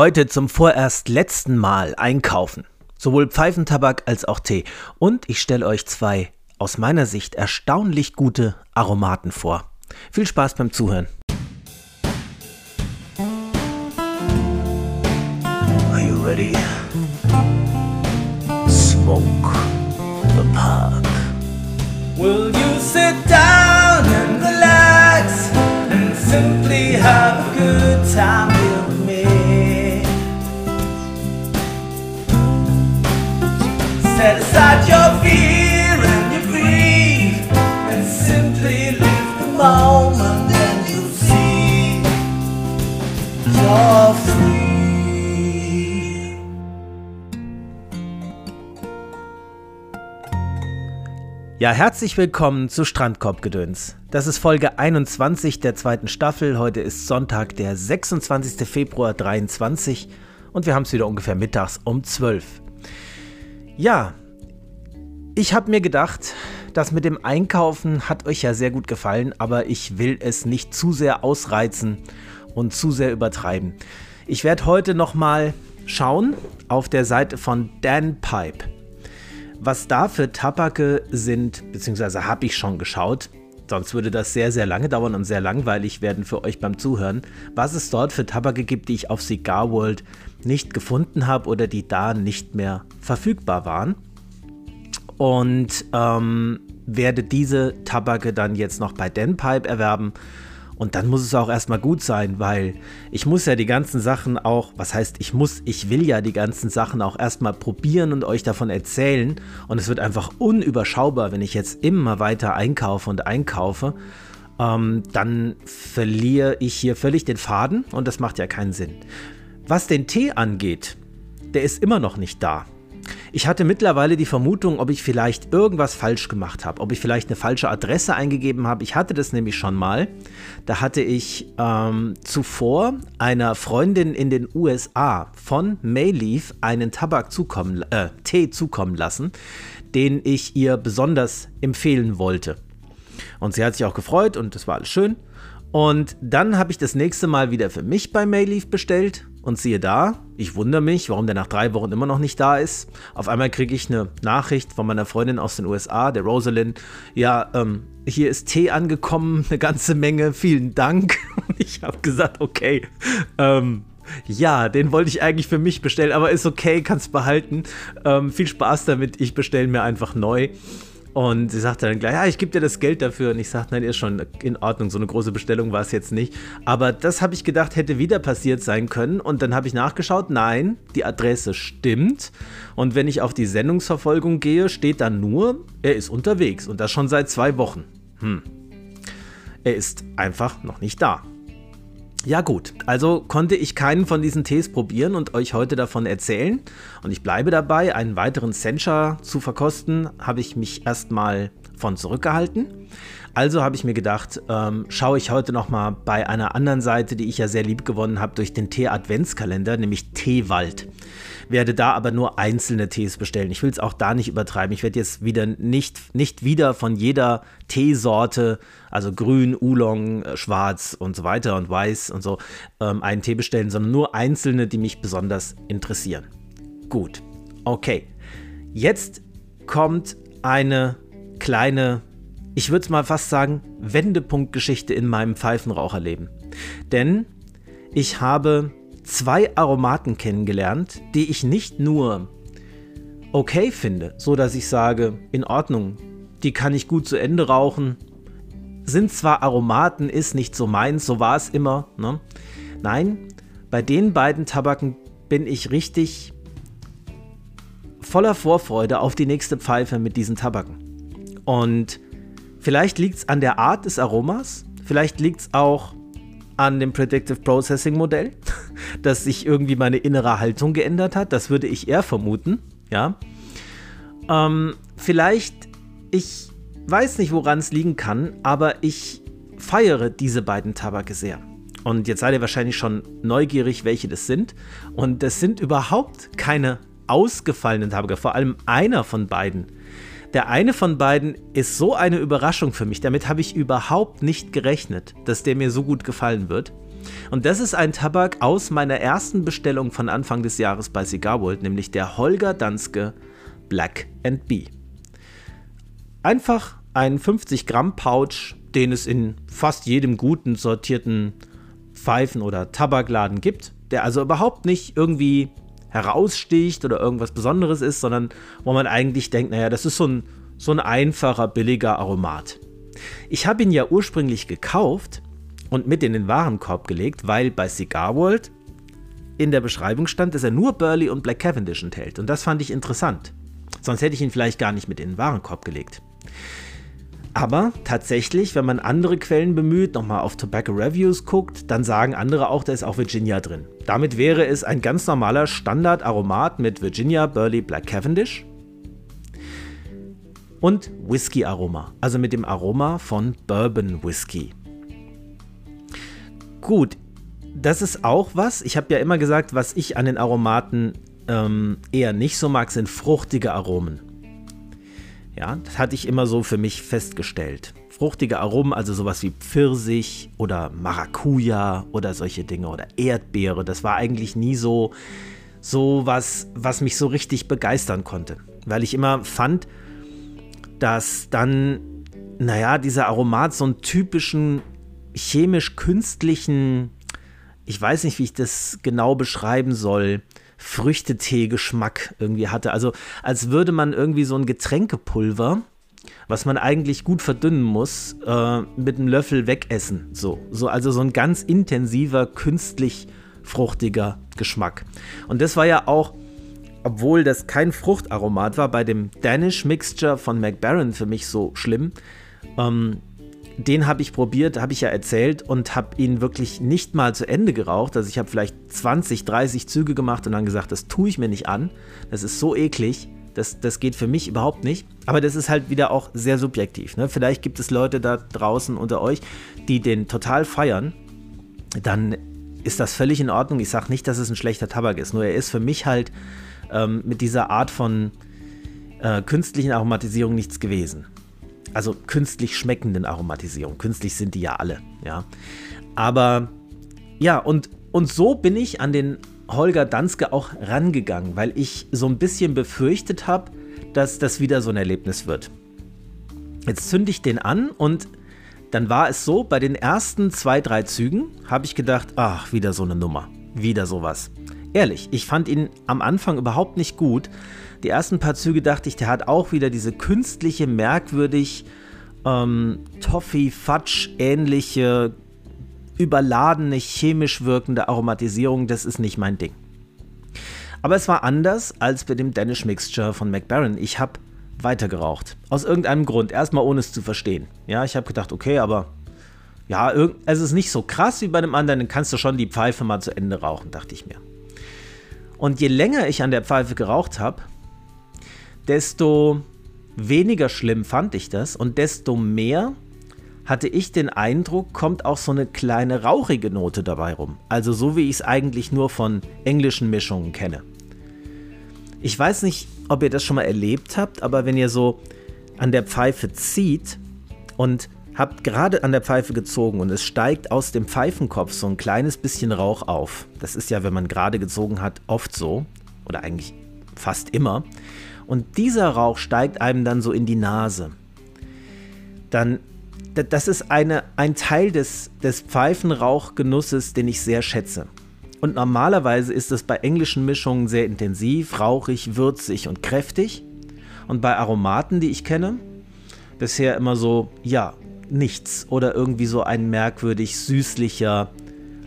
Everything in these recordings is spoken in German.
Heute zum vorerst letzten Mal einkaufen. Sowohl Pfeifentabak als auch Tee. Und ich stelle euch zwei aus meiner Sicht erstaunlich gute Aromaten vor. Viel Spaß beim Zuhören. Are you ready? Smoke the pot. Will you sit down and relax and simply have a good time Ja, herzlich willkommen zu Strandkorbgedöns. Das ist Folge 21 der zweiten Staffel. Heute ist Sonntag, der 26. Februar 23 und wir haben es wieder ungefähr mittags um 12. Ja, ich habe mir gedacht, das mit dem Einkaufen hat euch ja sehr gut gefallen, aber ich will es nicht zu sehr ausreizen und zu sehr übertreiben. Ich werde heute nochmal schauen auf der Seite von Dan Pipe was da für Tabake sind, beziehungsweise habe ich schon geschaut, sonst würde das sehr, sehr lange dauern und sehr langweilig werden für euch beim Zuhören, was es dort für Tabake gibt, die ich auf Cigar World nicht gefunden habe oder die da nicht mehr verfügbar waren. Und ähm, werde diese Tabake dann jetzt noch bei Denpipe erwerben und dann muss es auch erstmal gut sein, weil ich muss ja die ganzen Sachen auch, was heißt ich muss, ich will ja die ganzen Sachen auch erstmal probieren und euch davon erzählen. Und es wird einfach unüberschaubar, wenn ich jetzt immer weiter einkaufe und einkaufe. Ähm, dann verliere ich hier völlig den Faden und das macht ja keinen Sinn. Was den Tee angeht, der ist immer noch nicht da. Ich hatte mittlerweile die Vermutung, ob ich vielleicht irgendwas falsch gemacht habe, ob ich vielleicht eine falsche Adresse eingegeben habe. Ich hatte das nämlich schon mal. Da hatte ich ähm, zuvor einer Freundin in den USA von Mayleaf einen Tabak zukommen, äh, Tee zukommen lassen, den ich ihr besonders empfehlen wollte. Und sie hat sich auch gefreut und das war alles schön. Und dann habe ich das nächste Mal wieder für mich bei Mayleaf bestellt und siehe da, ich wundere mich, warum der nach drei Wochen immer noch nicht da ist. Auf einmal kriege ich eine Nachricht von meiner Freundin aus den USA, der Rosalind. Ja, ähm, hier ist Tee angekommen, eine ganze Menge, vielen Dank. Und ich habe gesagt, okay, ähm, ja, den wollte ich eigentlich für mich bestellen, aber ist okay, kannst behalten. Ähm, viel Spaß damit, ich bestelle mir einfach neu. Und sie sagte dann gleich, ja, ich gebe dir das Geld dafür. Und ich sagte, nein, ist schon in Ordnung, so eine große Bestellung war es jetzt nicht. Aber das habe ich gedacht, hätte wieder passiert sein können. Und dann habe ich nachgeschaut, nein, die Adresse stimmt. Und wenn ich auf die Sendungsverfolgung gehe, steht dann nur, er ist unterwegs. Und das schon seit zwei Wochen. Hm. Er ist einfach noch nicht da. Ja gut, also konnte ich keinen von diesen Tees probieren und euch heute davon erzählen. Und ich bleibe dabei, einen weiteren Sencha zu verkosten, habe ich mich erstmal von zurückgehalten. Also habe ich mir gedacht, ähm, schaue ich heute nochmal bei einer anderen Seite, die ich ja sehr lieb gewonnen habe, durch den Tee-Adventskalender, nämlich Teewald. Werde da aber nur einzelne Tees bestellen. Ich will es auch da nicht übertreiben. Ich werde jetzt wieder nicht, nicht wieder von jeder Teesorte, also grün, Oolong, äh, schwarz und so weiter und weiß und so, ähm, einen Tee bestellen, sondern nur einzelne, die mich besonders interessieren. Gut, okay. Jetzt kommt eine kleine ich würde es mal fast sagen, Wendepunktgeschichte in meinem Pfeifenraucherleben. Denn ich habe zwei Aromaten kennengelernt, die ich nicht nur okay finde, so dass ich sage, in Ordnung, die kann ich gut zu Ende rauchen. Sind zwar Aromaten, ist nicht so meins, so war es immer. Ne? Nein, bei den beiden Tabaken bin ich richtig voller Vorfreude auf die nächste Pfeife mit diesen Tabaken. Und Vielleicht liegt es an der Art des Aromas, vielleicht liegt es auch an dem Predictive Processing Modell, dass sich irgendwie meine innere Haltung geändert hat. Das würde ich eher vermuten, ja. Ähm, vielleicht, ich weiß nicht, woran es liegen kann, aber ich feiere diese beiden Tabake sehr. Und jetzt seid ihr wahrscheinlich schon neugierig, welche das sind. Und das sind überhaupt keine ausgefallenen Tabake, vor allem einer von beiden der eine von beiden ist so eine Überraschung für mich. Damit habe ich überhaupt nicht gerechnet, dass der mir so gut gefallen wird. Und das ist ein Tabak aus meiner ersten Bestellung von Anfang des Jahres bei Cigar World, nämlich der Holger Danske Black and Bee. Einfach ein 50 Gramm Pouch, den es in fast jedem guten sortierten Pfeifen- oder Tabakladen gibt, der also überhaupt nicht irgendwie heraussticht oder irgendwas Besonderes ist, sondern wo man eigentlich denkt, naja, das ist so ein, so ein einfacher, billiger Aromat. Ich habe ihn ja ursprünglich gekauft und mit in den Warenkorb gelegt, weil bei Cigar World in der Beschreibung stand, dass er nur Burley und Black Cavendish enthält. Und das fand ich interessant. Sonst hätte ich ihn vielleicht gar nicht mit in den Warenkorb gelegt. Aber tatsächlich, wenn man andere Quellen bemüht, nochmal auf Tobacco Reviews guckt, dann sagen andere auch, da ist auch Virginia drin. Damit wäre es ein ganz normaler Standard-Aromat mit Virginia Burley Black Cavendish und Whisky-Aroma, also mit dem Aroma von Bourbon Whisky. Gut, das ist auch was. Ich habe ja immer gesagt, was ich an den Aromaten ähm, eher nicht so mag, sind fruchtige Aromen. Ja, das hatte ich immer so für mich festgestellt. Fruchtige Aromen, also sowas wie Pfirsich oder Maracuja oder solche Dinge oder Erdbeere, das war eigentlich nie so, so was, was mich so richtig begeistern konnte. Weil ich immer fand, dass dann, naja, dieser Aromat so einen typischen chemisch-künstlichen, ich weiß nicht, wie ich das genau beschreiben soll, Früchtetee-Geschmack irgendwie hatte. Also als würde man irgendwie so ein Getränkepulver, was man eigentlich gut verdünnen muss, äh, mit einem Löffel wegessen. So, so, also so ein ganz intensiver, künstlich fruchtiger Geschmack. Und das war ja auch, obwohl das kein Fruchtaromat war, bei dem Danish Mixture von McBaron für mich so schlimm. Ähm, den habe ich probiert, habe ich ja erzählt und habe ihn wirklich nicht mal zu Ende geraucht. Also ich habe vielleicht 20, 30 Züge gemacht und dann gesagt, das tue ich mir nicht an. Das ist so eklig. Das, das geht für mich überhaupt nicht. Aber das ist halt wieder auch sehr subjektiv. Ne? Vielleicht gibt es Leute da draußen unter euch, die den total feiern. Dann ist das völlig in Ordnung. Ich sage nicht, dass es ein schlechter Tabak ist. Nur er ist für mich halt ähm, mit dieser Art von äh, künstlichen Aromatisierung nichts gewesen also künstlich schmeckenden Aromatisierung. Künstlich sind die ja alle, ja. Aber ja, und, und so bin ich an den Holger Danske auch rangegangen, weil ich so ein bisschen befürchtet habe, dass das wieder so ein Erlebnis wird. Jetzt zünde ich den an und dann war es so, bei den ersten zwei, drei Zügen habe ich gedacht, ach, wieder so eine Nummer, wieder sowas. Ehrlich, ich fand ihn am Anfang überhaupt nicht gut, die ersten paar Züge dachte ich, der hat auch wieder diese künstliche, merkwürdig ähm, Toffee-Fudge-ähnliche, überladene, chemisch wirkende Aromatisierung. Das ist nicht mein Ding. Aber es war anders als bei dem Danish Mixture von McBaron. Ich habe weitergeraucht. Aus irgendeinem Grund. Erstmal ohne es zu verstehen. Ja, ich habe gedacht, okay, aber ja, es ist nicht so krass wie bei dem anderen. Dann kannst du schon die Pfeife mal zu Ende rauchen, dachte ich mir. Und je länger ich an der Pfeife geraucht habe, desto weniger schlimm fand ich das und desto mehr hatte ich den Eindruck, kommt auch so eine kleine rauchige Note dabei rum. Also so wie ich es eigentlich nur von englischen Mischungen kenne. Ich weiß nicht, ob ihr das schon mal erlebt habt, aber wenn ihr so an der Pfeife zieht und habt gerade an der Pfeife gezogen und es steigt aus dem Pfeifenkopf so ein kleines bisschen Rauch auf. Das ist ja, wenn man gerade gezogen hat, oft so oder eigentlich fast immer und dieser Rauch steigt einem dann so in die Nase, dann das ist eine, ein Teil des, des Pfeifenrauchgenusses, den ich sehr schätze. Und normalerweise ist es bei englischen Mischungen sehr intensiv, rauchig, würzig und kräftig. Und bei Aromaten, die ich kenne, bisher immer so, ja, nichts oder irgendwie so ein merkwürdig süßlicher,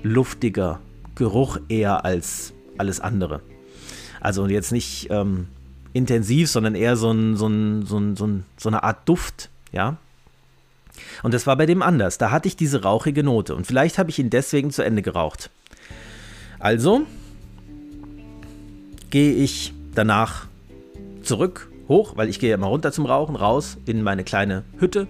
luftiger Geruch eher als alles andere. Also jetzt nicht ähm, intensiv, sondern eher so, ein, so, ein, so, ein, so, ein, so eine Art Duft, ja. Und das war bei dem anders. Da hatte ich diese rauchige Note und vielleicht habe ich ihn deswegen zu Ende geraucht. Also gehe ich danach zurück, hoch, weil ich gehe ja immer runter zum Rauchen, raus in meine kleine Hütte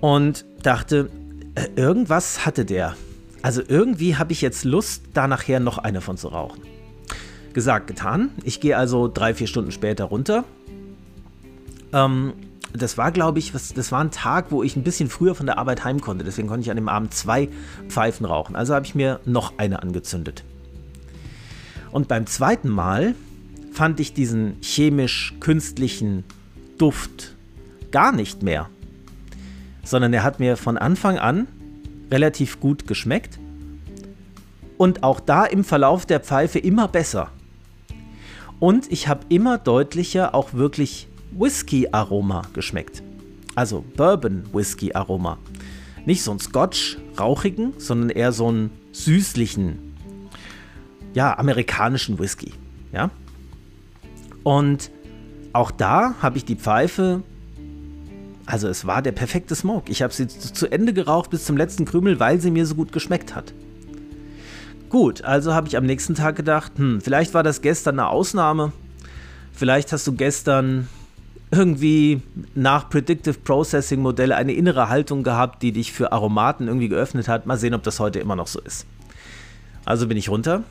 und dachte, äh, irgendwas hatte der. Also irgendwie habe ich jetzt Lust, da nachher noch eine von zu rauchen. Gesagt, getan. Ich gehe also drei, vier Stunden später runter ähm, das war, glaube ich, was, das war ein Tag, wo ich ein bisschen früher von der Arbeit heim konnte. Deswegen konnte ich an dem Abend zwei Pfeifen rauchen. Also habe ich mir noch eine angezündet. Und beim zweiten Mal fand ich diesen chemisch-künstlichen Duft gar nicht mehr. Sondern er hat mir von Anfang an relativ gut geschmeckt. Und auch da im Verlauf der Pfeife immer besser. Und ich habe immer deutlicher auch wirklich Whisky-Aroma geschmeckt. Also Bourbon-Whisky-Aroma. Nicht so ein Scotch, rauchigen, sondern eher so einen süßlichen, ja, amerikanischen Whisky. Ja. Und auch da habe ich die Pfeife, also es war der perfekte Smoke. Ich habe sie zu Ende geraucht bis zum letzten Krümel, weil sie mir so gut geschmeckt hat. Gut, also habe ich am nächsten Tag gedacht, hm, vielleicht war das gestern eine Ausnahme. Vielleicht hast du gestern irgendwie nach Predictive Processing Modell eine innere Haltung gehabt, die dich für Aromaten irgendwie geöffnet hat. Mal sehen, ob das heute immer noch so ist. Also bin ich runter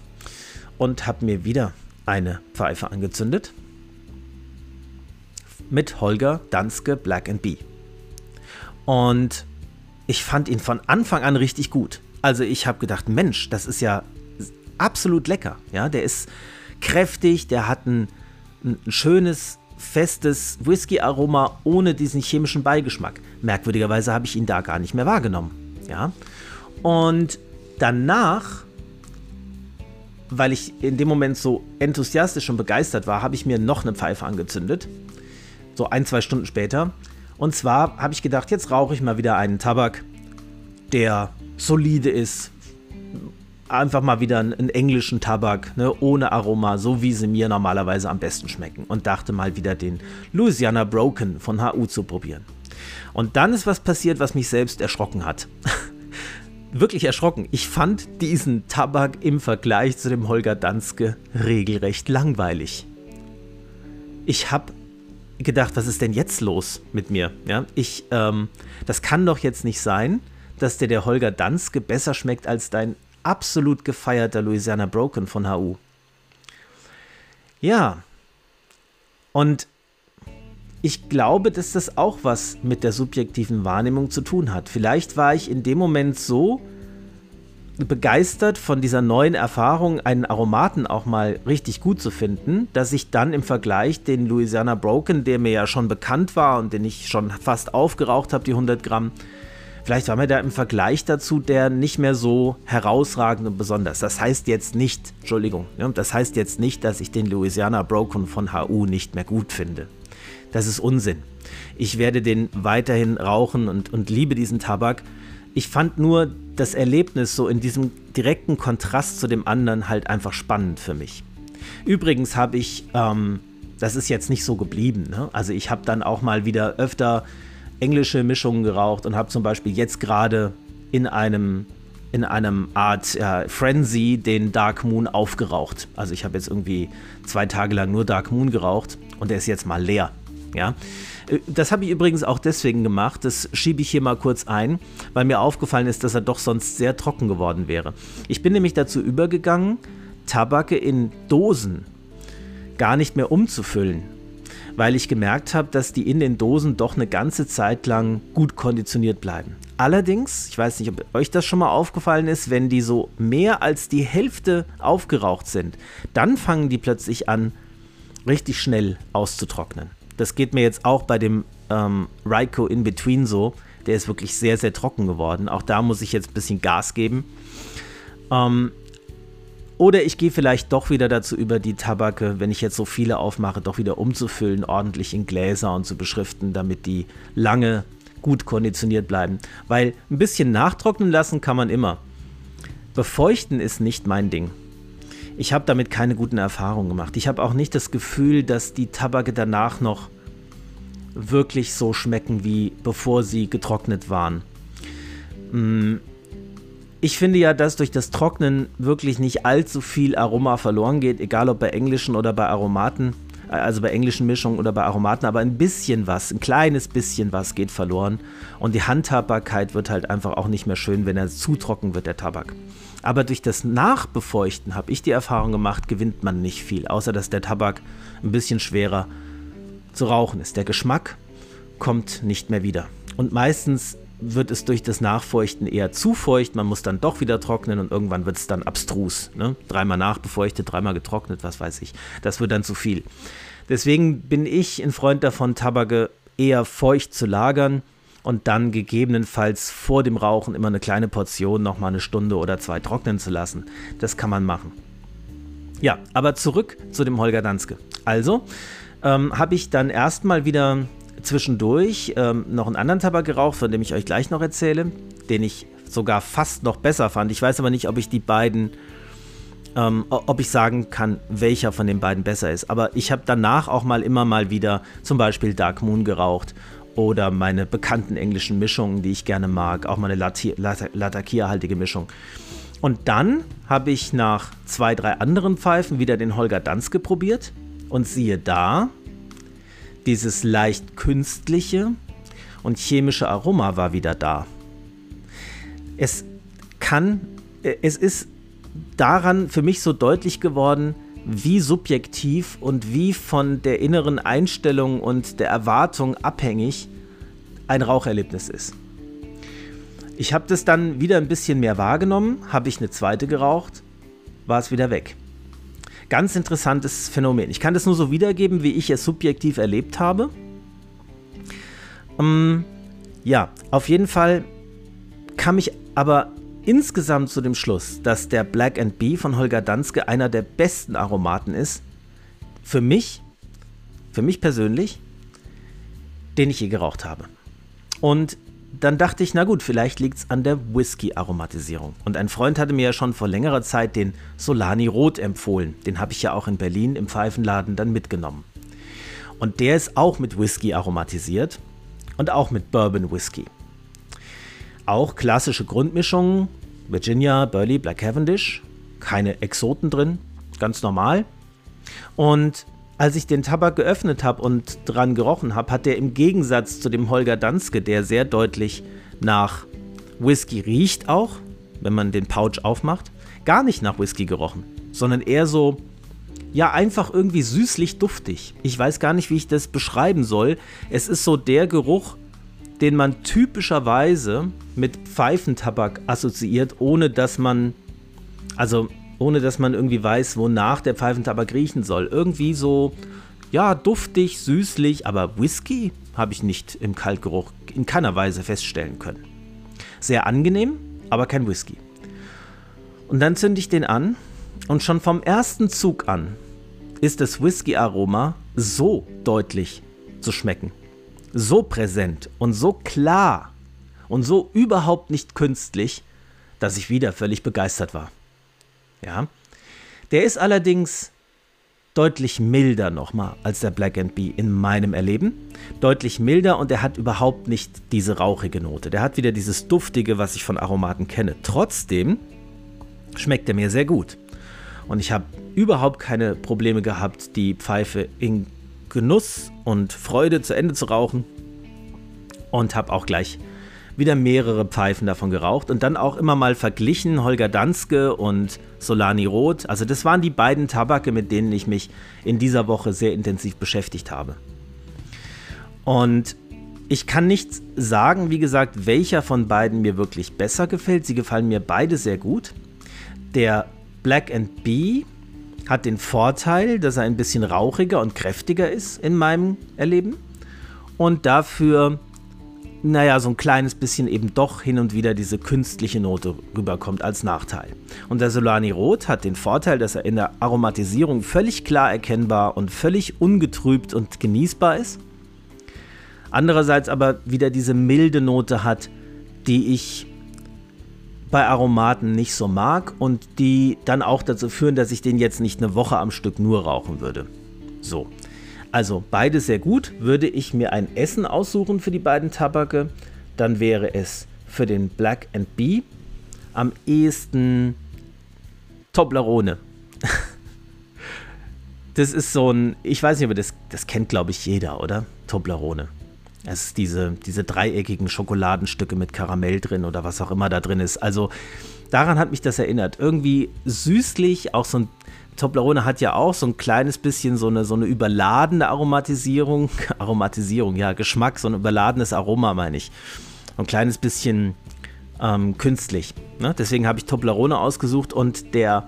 und habe mir wieder eine Pfeife angezündet mit Holger Danske Black and Bee. Und ich fand ihn von Anfang an richtig gut. Also ich habe gedacht, Mensch, das ist ja absolut lecker. Ja, der ist kräftig, der hat ein, ein schönes festes Whisky-Aroma ohne diesen chemischen Beigeschmack. Merkwürdigerweise habe ich ihn da gar nicht mehr wahrgenommen. Ja? Und danach, weil ich in dem Moment so enthusiastisch und begeistert war, habe ich mir noch eine Pfeife angezündet. So ein, zwei Stunden später. Und zwar habe ich gedacht, jetzt rauche ich mal wieder einen Tabak, der solide ist, einfach mal wieder einen, englischen Tabak, ne, ohne Aroma, so wie sie mir normalerweise am besten schmecken. Und dachte mal wieder den Louisiana Broken von HU zu probieren. Und dann ist was passiert, was mich selbst erschrocken hat. Wirklich erschrocken. Ich fand diesen Tabak im Vergleich zu dem Holger Danske regelrecht langweilig. Ich habe gedacht, was ist denn jetzt los mit mir? Ja, ich, ähm, das kann doch jetzt nicht sein, dass dir der Holger Danske besser schmeckt als dein absolut gefeierter Louisiana Broken von HU. Ja, und ich glaube, dass das auch was mit der subjektiven Wahrnehmung zu tun hat. Vielleicht war ich in dem Moment so begeistert von dieser neuen Erfahrung, einen Aromaten auch mal richtig gut zu finden, dass ich dann im Vergleich den Louisiana Broken, der mir ja schon bekannt war und den ich schon fast aufgeraucht habe, die 100 Gramm, Vielleicht war mir da im Vergleich dazu der nicht mehr so herausragend und besonders. Das heißt jetzt nicht, Entschuldigung, das heißt jetzt nicht, dass ich den Louisiana Broken von HU nicht mehr gut finde. Das ist Unsinn. Ich werde den weiterhin rauchen und, und liebe diesen Tabak. Ich fand nur das Erlebnis so in diesem direkten Kontrast zu dem anderen halt einfach spannend für mich. Übrigens habe ich, ähm, das ist jetzt nicht so geblieben, ne? also ich habe dann auch mal wieder öfter englische Mischungen geraucht und habe zum Beispiel jetzt gerade in einem in einem Art ja, Frenzy den Dark Moon aufgeraucht. Also ich habe jetzt irgendwie zwei Tage lang nur Dark Moon geraucht und der ist jetzt mal leer. Ja, äh, das habe ich übrigens auch deswegen gemacht. Das schiebe ich hier mal kurz ein, weil mir aufgefallen ist, dass er doch sonst sehr trocken geworden wäre. Ich bin nämlich dazu übergegangen, Tabake in Dosen gar nicht mehr umzufüllen, weil ich gemerkt habe, dass die in den Dosen doch eine ganze Zeit lang gut konditioniert bleiben. Allerdings, ich weiß nicht, ob euch das schon mal aufgefallen ist, wenn die so mehr als die Hälfte aufgeraucht sind, dann fangen die plötzlich an, richtig schnell auszutrocknen. Das geht mir jetzt auch bei dem ähm, Raiko In Between so. Der ist wirklich sehr, sehr trocken geworden. Auch da muss ich jetzt ein bisschen Gas geben. Ähm, oder ich gehe vielleicht doch wieder dazu über, die Tabake, wenn ich jetzt so viele aufmache, doch wieder umzufüllen, ordentlich in Gläser und zu beschriften, damit die lange gut konditioniert bleiben. Weil ein bisschen nachtrocknen lassen kann man immer. Befeuchten ist nicht mein Ding. Ich habe damit keine guten Erfahrungen gemacht. Ich habe auch nicht das Gefühl, dass die Tabake danach noch wirklich so schmecken, wie bevor sie getrocknet waren. Mm, ich finde ja, dass durch das Trocknen wirklich nicht allzu viel Aroma verloren geht, egal ob bei englischen oder bei Aromaten, äh, also bei englischen Mischungen oder bei Aromaten, aber ein bisschen was, ein kleines bisschen was geht verloren und die Handhabbarkeit wird halt einfach auch nicht mehr schön, wenn er zu trocken wird, der Tabak. Aber durch das Nachbefeuchten habe ich die Erfahrung gemacht, gewinnt man nicht viel, außer dass der Tabak ein bisschen schwerer zu rauchen ist. Der Geschmack kommt nicht mehr wieder. Und meistens wird es durch das Nachfeuchten eher zu feucht. Man muss dann doch wieder trocknen und irgendwann wird es dann abstrus. Ne? Dreimal nachbefeuchtet, dreimal getrocknet, was weiß ich. Das wird dann zu viel. Deswegen bin ich ein Freund davon, Tabake eher feucht zu lagern und dann gegebenenfalls vor dem Rauchen immer eine kleine Portion nochmal eine Stunde oder zwei trocknen zu lassen. Das kann man machen. Ja, aber zurück zu dem Holger Danske. Also ähm, habe ich dann erstmal wieder zwischendurch ähm, noch einen anderen Tabak geraucht, von dem ich euch gleich noch erzähle, den ich sogar fast noch besser fand. Ich weiß aber nicht, ob ich die beiden, ähm, ob ich sagen kann, welcher von den beiden besser ist. Aber ich habe danach auch mal immer mal wieder zum Beispiel Dark Moon geraucht oder meine bekannten englischen Mischungen, die ich gerne mag, auch meine Latakia-haltige Mischung. Und dann habe ich nach zwei, drei anderen Pfeifen wieder den Holger Danske probiert und siehe da, dieses leicht künstliche und chemische Aroma war wieder da. Es kann, es ist daran für mich so deutlich geworden, wie subjektiv und wie von der inneren Einstellung und der Erwartung abhängig ein Raucherlebnis ist. Ich habe das dann wieder ein bisschen mehr wahrgenommen, habe ich eine zweite geraucht, war es wieder weg. Ganz interessantes Phänomen. Ich kann das nur so wiedergeben, wie ich es subjektiv erlebt habe. Ähm, ja, auf jeden Fall kam ich aber insgesamt zu dem Schluss, dass der Black and Bee von Holger Danske einer der besten Aromaten ist. Für mich, für mich persönlich, den ich je geraucht habe. Und dann dachte ich, na gut, vielleicht liegt es an der Whisky-Aromatisierung. Und ein Freund hatte mir ja schon vor längerer Zeit den Solani Rot empfohlen. Den habe ich ja auch in Berlin im Pfeifenladen dann mitgenommen. Und der ist auch mit Whisky aromatisiert und auch mit Bourbon Whisky. Auch klassische Grundmischungen, Virginia, Burley, Black Cavendish, keine Exoten drin, ganz normal. Und als ich den Tabak geöffnet habe und dran gerochen habe, hat der im Gegensatz zu dem Holger Danske, der sehr deutlich nach Whisky riecht auch, wenn man den Pouch aufmacht, gar nicht nach Whisky gerochen, sondern eher so, ja, einfach irgendwie süßlich duftig. Ich weiß gar nicht, wie ich das beschreiben soll. Es ist so der Geruch, den man typischerweise mit Pfeifentabak assoziiert, ohne dass man, also ohne dass man irgendwie weiß, wonach der Pfeifentabak riechen soll. Irgendwie so, ja, duftig, süßlich, aber Whisky habe ich nicht im Kaltgeruch in keiner Weise feststellen können. Sehr angenehm, aber kein Whisky. Und dann zünde ich den an und schon vom ersten Zug an ist das Whisky-Aroma so deutlich zu schmecken. So präsent und so klar und so überhaupt nicht künstlich, dass ich wieder völlig begeistert war. Ja. Der ist allerdings deutlich milder nochmal als der Black and Bee in meinem Erleben. Deutlich milder und er hat überhaupt nicht diese rauchige Note. Der hat wieder dieses duftige, was ich von Aromaten kenne. Trotzdem schmeckt er mir sehr gut. Und ich habe überhaupt keine Probleme gehabt, die Pfeife in Genuss und Freude zu Ende zu rauchen. Und habe auch gleich wieder mehrere Pfeifen davon geraucht und dann auch immer mal verglichen, Holger Danske und Solani Roth. Also das waren die beiden Tabake, mit denen ich mich in dieser Woche sehr intensiv beschäftigt habe. Und ich kann nicht sagen, wie gesagt, welcher von beiden mir wirklich besser gefällt. Sie gefallen mir beide sehr gut. Der Black and Bee hat den Vorteil, dass er ein bisschen rauchiger und kräftiger ist in meinem Erleben. Und dafür naja, so ein kleines bisschen eben doch hin und wieder diese künstliche Note rüberkommt als Nachteil. Und der Solani Rot hat den Vorteil, dass er in der Aromatisierung völlig klar erkennbar und völlig ungetrübt und genießbar ist. Andererseits aber wieder diese milde Note hat, die ich bei Aromaten nicht so mag und die dann auch dazu führen, dass ich den jetzt nicht eine Woche am Stück nur rauchen würde. So. Also beide sehr gut. Würde ich mir ein Essen aussuchen für die beiden Tabake, dann wäre es für den Black and Bee am ehesten Toblerone. das ist so ein, ich weiß nicht, aber das, das kennt glaube ich jeder, oder? Toblerone. Es ist diese, diese dreieckigen Schokoladenstücke mit Karamell drin oder was auch immer da drin ist. Also daran hat mich das erinnert. Irgendwie süßlich, auch so ein Toblerone hat ja auch so ein kleines bisschen so eine, so eine überladene Aromatisierung. Aromatisierung, ja, Geschmack, so ein überladenes Aroma, meine ich. Ein kleines bisschen ähm, künstlich. Ne? Deswegen habe ich Toblerone ausgesucht und der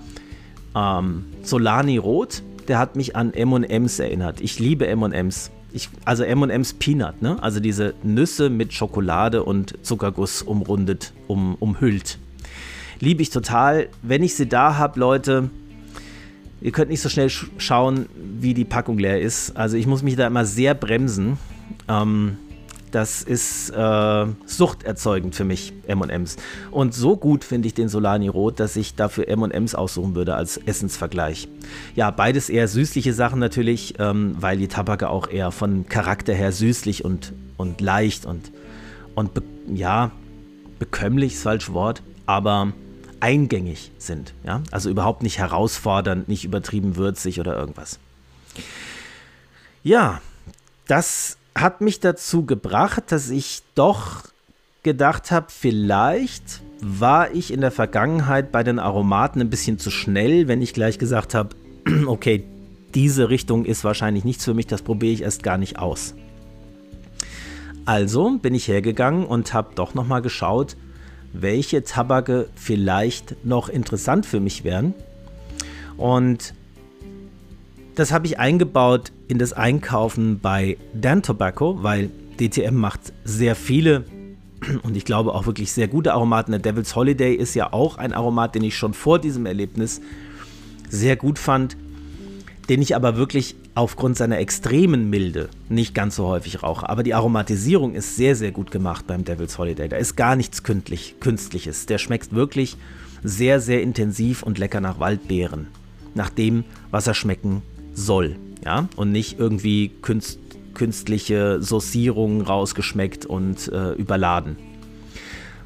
ähm, Solani Rot, der hat mich an M&M's erinnert. Ich liebe M&M's. Ich, also M&M's Peanut, ne? Also diese Nüsse mit Schokolade und Zuckerguss umrundet, um, umhüllt. Liebe ich total. Wenn ich sie da habe, Leute, ihr könnt nicht so schnell sch schauen, wie die Packung leer ist. Also ich muss mich da immer sehr bremsen. Ähm, das ist äh, suchterzeugend für mich, MMs. Und so gut finde ich den Solani Rot, dass ich dafür MMs aussuchen würde als Essensvergleich. Ja, beides eher süßliche Sachen natürlich, ähm, weil die Tabake auch eher von Charakter her süßlich und, und leicht und, und be ja, bekömmlich ist falsch Wort, aber eingängig sind. Ja? Also überhaupt nicht herausfordernd, nicht übertrieben würzig oder irgendwas. Ja, das hat mich dazu gebracht, dass ich doch gedacht habe, vielleicht war ich in der Vergangenheit bei den Aromaten ein bisschen zu schnell, wenn ich gleich gesagt habe, okay, diese Richtung ist wahrscheinlich nichts für mich, das probiere ich erst gar nicht aus. Also bin ich hergegangen und habe doch nochmal geschaut, welche Tabake vielleicht noch interessant für mich wären. Und das habe ich eingebaut in das Einkaufen bei Dan Tobacco, weil DTM macht sehr viele und ich glaube auch wirklich sehr gute Aromaten. Der Devil's Holiday ist ja auch ein Aromat, den ich schon vor diesem Erlebnis sehr gut fand, den ich aber wirklich aufgrund seiner extremen Milde nicht ganz so häufig rauche. Aber die Aromatisierung ist sehr, sehr gut gemacht beim Devil's Holiday. Da ist gar nichts Künstliches. Der schmeckt wirklich sehr, sehr intensiv und lecker nach Waldbeeren. Nach dem, was er schmecken soll. Ja? Und nicht irgendwie künst, künstliche Saucierungen rausgeschmeckt und äh, überladen.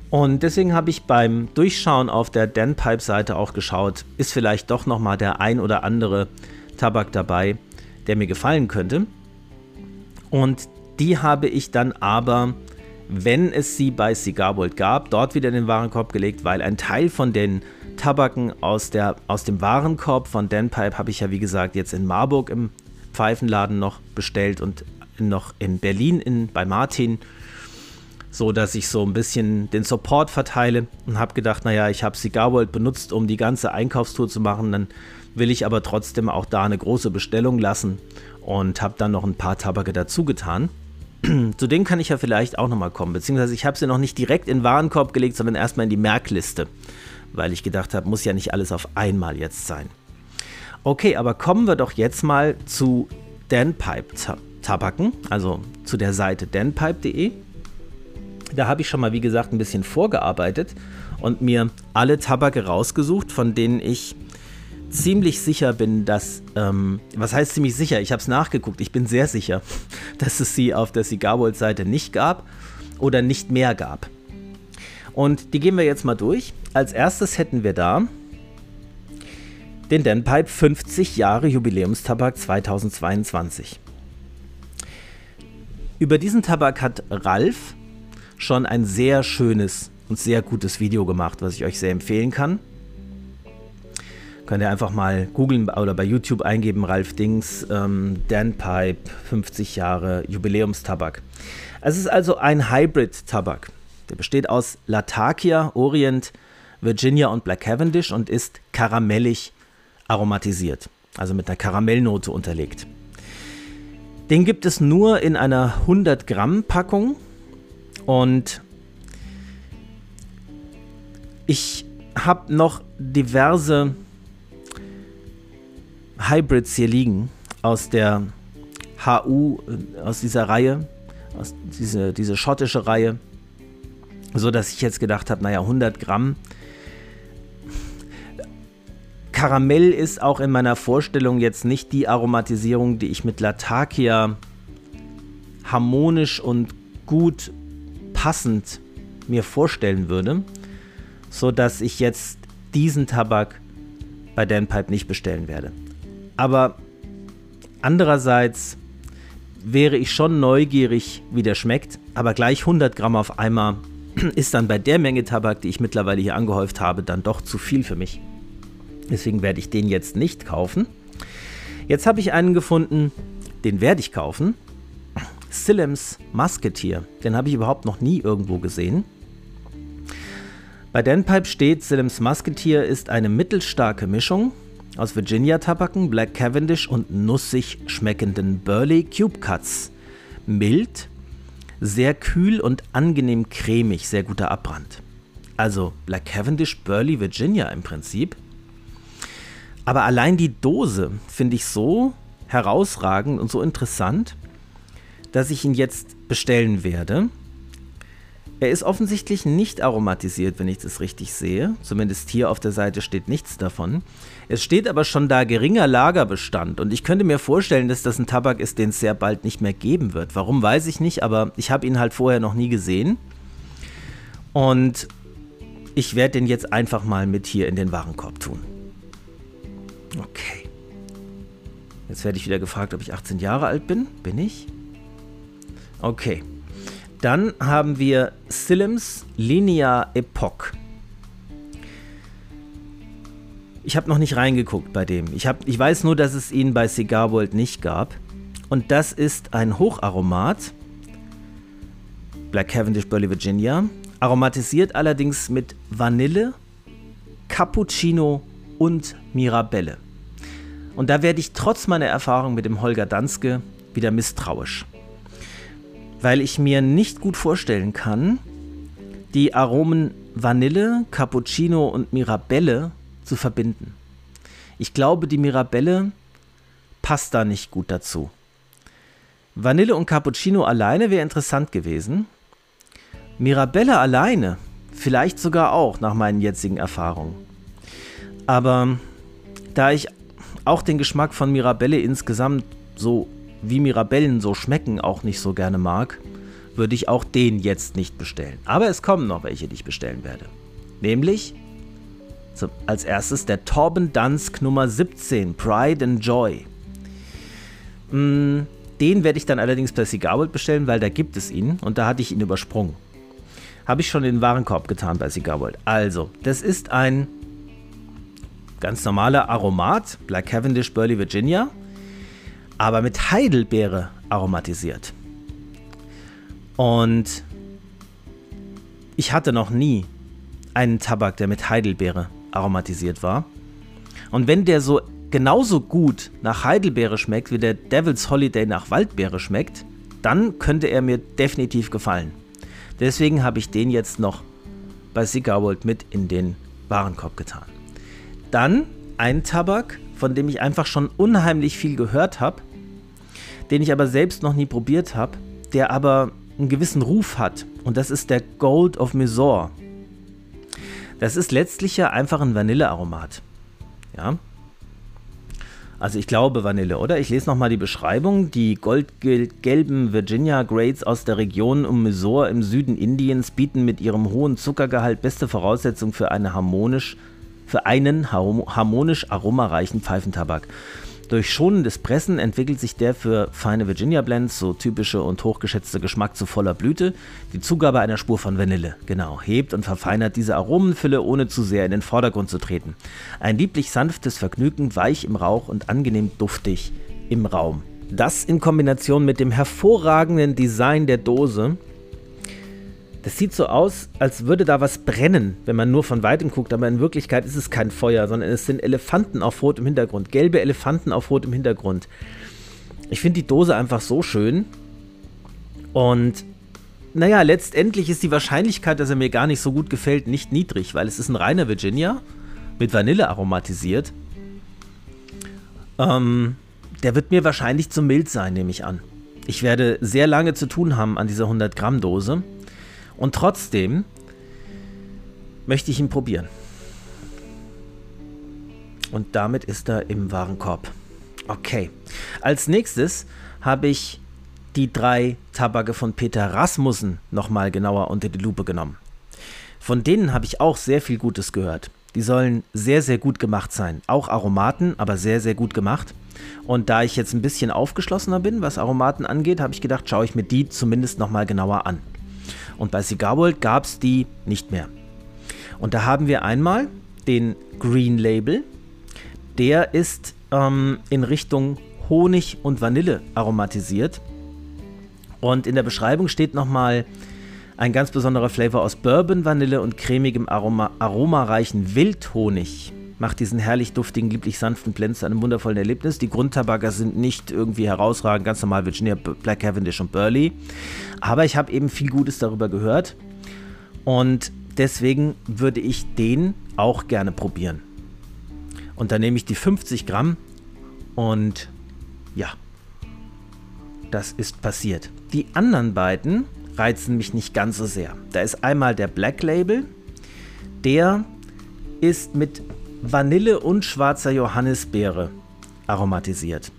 Und deswegen habe ich beim Durchschauen auf der Danpipe-Seite auch geschaut, ist vielleicht doch nochmal der ein oder andere Tabak dabei, der mir gefallen könnte. Und die habe ich dann aber, wenn es sie bei Cigar World gab, dort wieder in den Warenkorb gelegt, weil ein Teil von den Tabaken aus, der, aus dem Warenkorb von Danpipe habe ich ja wie gesagt jetzt in Marburg im Pfeifenladen noch bestellt und noch in Berlin in, bei Martin, so dass ich so ein bisschen den Support verteile und habe gedacht, naja, ich habe Cigar World benutzt, um die ganze Einkaufstour zu machen, dann will ich aber trotzdem auch da eine große Bestellung lassen und habe dann noch ein paar Tabake dazu getan. Zu denen kann ich ja vielleicht auch nochmal kommen, beziehungsweise ich habe sie noch nicht direkt in den Warenkorb gelegt, sondern erstmal in die Merkliste weil ich gedacht habe, muss ja nicht alles auf einmal jetzt sein. Okay, aber kommen wir doch jetzt mal zu Danpipe-Tabaken, also zu der Seite danpipe.de. Da habe ich schon mal, wie gesagt, ein bisschen vorgearbeitet und mir alle Tabake rausgesucht, von denen ich ziemlich sicher bin, dass, ähm, was heißt ziemlich sicher? Ich habe es nachgeguckt, ich bin sehr sicher, dass es sie auf der Cigar World Seite nicht gab oder nicht mehr gab. Und die gehen wir jetzt mal durch. Als erstes hätten wir da den Denpipe 50 Jahre Jubiläumstabak 2022. Über diesen Tabak hat Ralf schon ein sehr schönes und sehr gutes Video gemacht, was ich euch sehr empfehlen kann. Könnt ihr einfach mal googeln oder bei YouTube eingeben, Ralf Dings, ähm, Danpipe 50 Jahre Jubiläumstabak. Es ist also ein Hybrid-Tabak. Der besteht aus Latakia, Orient, Virginia und Black Cavendish und ist karamellig aromatisiert, also mit einer Karamellnote unterlegt. Den gibt es nur in einer 100 Gramm Packung und ich habe noch diverse Hybrids hier liegen aus der HU, aus dieser Reihe, aus diese, diese schottische Reihe so dass ich jetzt gedacht habe, naja, 100 Gramm. Karamell ist auch in meiner Vorstellung jetzt nicht die Aromatisierung, die ich mit Latakia harmonisch und gut passend mir vorstellen würde, so dass ich jetzt diesen Tabak bei Danpipe nicht bestellen werde. Aber andererseits wäre ich schon neugierig, wie der schmeckt, aber gleich 100 Gramm auf einmal ist dann bei der Menge Tabak, die ich mittlerweile hier angehäuft habe, dann doch zu viel für mich. Deswegen werde ich den jetzt nicht kaufen. Jetzt habe ich einen gefunden, den werde ich kaufen. Sillems Musketeer. Den habe ich überhaupt noch nie irgendwo gesehen. Bei Danpipe steht, Sillems Musketeer ist eine mittelstarke Mischung aus Virginia-Tabaken, Black Cavendish und nussig schmeckenden Burley Cube Cuts. Mild, sehr kühl und angenehm cremig, sehr guter Abbrand. Also Black Cavendish Burley Virginia im Prinzip. Aber allein die Dose finde ich so herausragend und so interessant, dass ich ihn jetzt bestellen werde. Er ist offensichtlich nicht aromatisiert, wenn ich das richtig sehe. Zumindest hier auf der Seite steht nichts davon. Es steht aber schon da geringer Lagerbestand und ich könnte mir vorstellen, dass das ein Tabak ist, den es sehr bald nicht mehr geben wird. Warum weiß ich nicht, aber ich habe ihn halt vorher noch nie gesehen. Und ich werde den jetzt einfach mal mit hier in den Warenkorb tun. Okay. Jetzt werde ich wieder gefragt, ob ich 18 Jahre alt bin. Bin ich? Okay. Dann haben wir Sillems Linea Epoch. Ich habe noch nicht reingeguckt bei dem. Ich, hab, ich weiß nur, dass es ihn bei Cigar World nicht gab. Und das ist ein Hocharomat. Black Cavendish Burley Virginia. Aromatisiert allerdings mit Vanille, Cappuccino und Mirabelle. Und da werde ich trotz meiner Erfahrung mit dem Holger Danske wieder misstrauisch weil ich mir nicht gut vorstellen kann, die Aromen Vanille, Cappuccino und Mirabelle zu verbinden. Ich glaube, die Mirabelle passt da nicht gut dazu. Vanille und Cappuccino alleine wäre interessant gewesen. Mirabelle alleine vielleicht sogar auch nach meinen jetzigen Erfahrungen. Aber da ich auch den Geschmack von Mirabelle insgesamt so wie Mirabellen so schmecken, auch nicht so gerne mag, würde ich auch den jetzt nicht bestellen. Aber es kommen noch welche, die ich bestellen werde. Nämlich zum, als erstes der Torben Dansk Nummer 17, Pride and Joy. Mm, den werde ich dann allerdings bei Cigar bestellen, weil da gibt es ihn und da hatte ich ihn übersprungen. Habe ich schon den Warenkorb getan bei Cigar Also, das ist ein ganz normaler Aromat, Black Cavendish Burley Virginia aber mit Heidelbeere aromatisiert. Und ich hatte noch nie einen Tabak, der mit Heidelbeere aromatisiert war. Und wenn der so genauso gut nach Heidelbeere schmeckt, wie der Devil's Holiday nach Waldbeere schmeckt, dann könnte er mir definitiv gefallen. Deswegen habe ich den jetzt noch bei Cigar World mit in den Warenkorb getan. Dann ein Tabak, von dem ich einfach schon unheimlich viel gehört habe, den ich aber selbst noch nie probiert habe, der aber einen gewissen Ruf hat. Und das ist der Gold of Mysore. Das ist letztlich ja einfach ein Vanillearomat. Ja. Also ich glaube Vanille, oder? Ich lese nochmal die Beschreibung. Die goldgelben Virginia Grades aus der Region um Mysore im Süden Indiens bieten mit ihrem hohen Zuckergehalt beste Voraussetzungen für, eine harmonisch, für einen harmonisch aromareichen Pfeifentabak. Durch schonendes Pressen entwickelt sich der für feine Virginia Blends, so typische und hochgeschätzte Geschmack zu voller Blüte, die Zugabe einer Spur von Vanille. Genau, hebt und verfeinert diese Aromenfülle, ohne zu sehr in den Vordergrund zu treten. Ein lieblich sanftes Vergnügen, weich im Rauch und angenehm duftig im Raum. Das in Kombination mit dem hervorragenden Design der Dose das sieht so aus, als würde da was brennen, wenn man nur von weitem guckt, aber in Wirklichkeit ist es kein Feuer, sondern es sind Elefanten auf rotem Hintergrund, gelbe Elefanten auf rotem Hintergrund. Ich finde die Dose einfach so schön. Und naja, letztendlich ist die Wahrscheinlichkeit, dass er mir gar nicht so gut gefällt, nicht niedrig, weil es ist ein reiner Virginia mit Vanille aromatisiert. Ähm, der wird mir wahrscheinlich zu mild sein, nehme ich an. Ich werde sehr lange zu tun haben an dieser 100 Gramm Dose. Und trotzdem möchte ich ihn probieren. Und damit ist er im Warenkorb. Okay. Als nächstes habe ich die drei Tabake von Peter Rasmussen nochmal genauer unter die Lupe genommen. Von denen habe ich auch sehr viel Gutes gehört. Die sollen sehr, sehr gut gemacht sein. Auch Aromaten, aber sehr, sehr gut gemacht. Und da ich jetzt ein bisschen aufgeschlossener bin, was Aromaten angeht, habe ich gedacht, schaue ich mir die zumindest nochmal genauer an. Und bei Cigar World gab es die nicht mehr. Und da haben wir einmal den Green Label. Der ist ähm, in Richtung Honig und Vanille aromatisiert. Und in der Beschreibung steht nochmal ein ganz besonderer Flavor aus Bourbon, Vanille und cremigem Aroma, aromareichen Wildhonig. Macht diesen herrlich duftigen, lieblich sanften Blend zu einem wundervollen Erlebnis. Die Grundtabaker sind nicht irgendwie herausragend, ganz normal Virginia, Black Cavendish und Burley. Aber ich habe eben viel Gutes darüber gehört. Und deswegen würde ich den auch gerne probieren. Und dann nehme ich die 50 Gramm und ja, das ist passiert. Die anderen beiden reizen mich nicht ganz so sehr. Da ist einmal der Black Label, der ist mit Vanille und schwarzer Johannisbeere aromatisiert.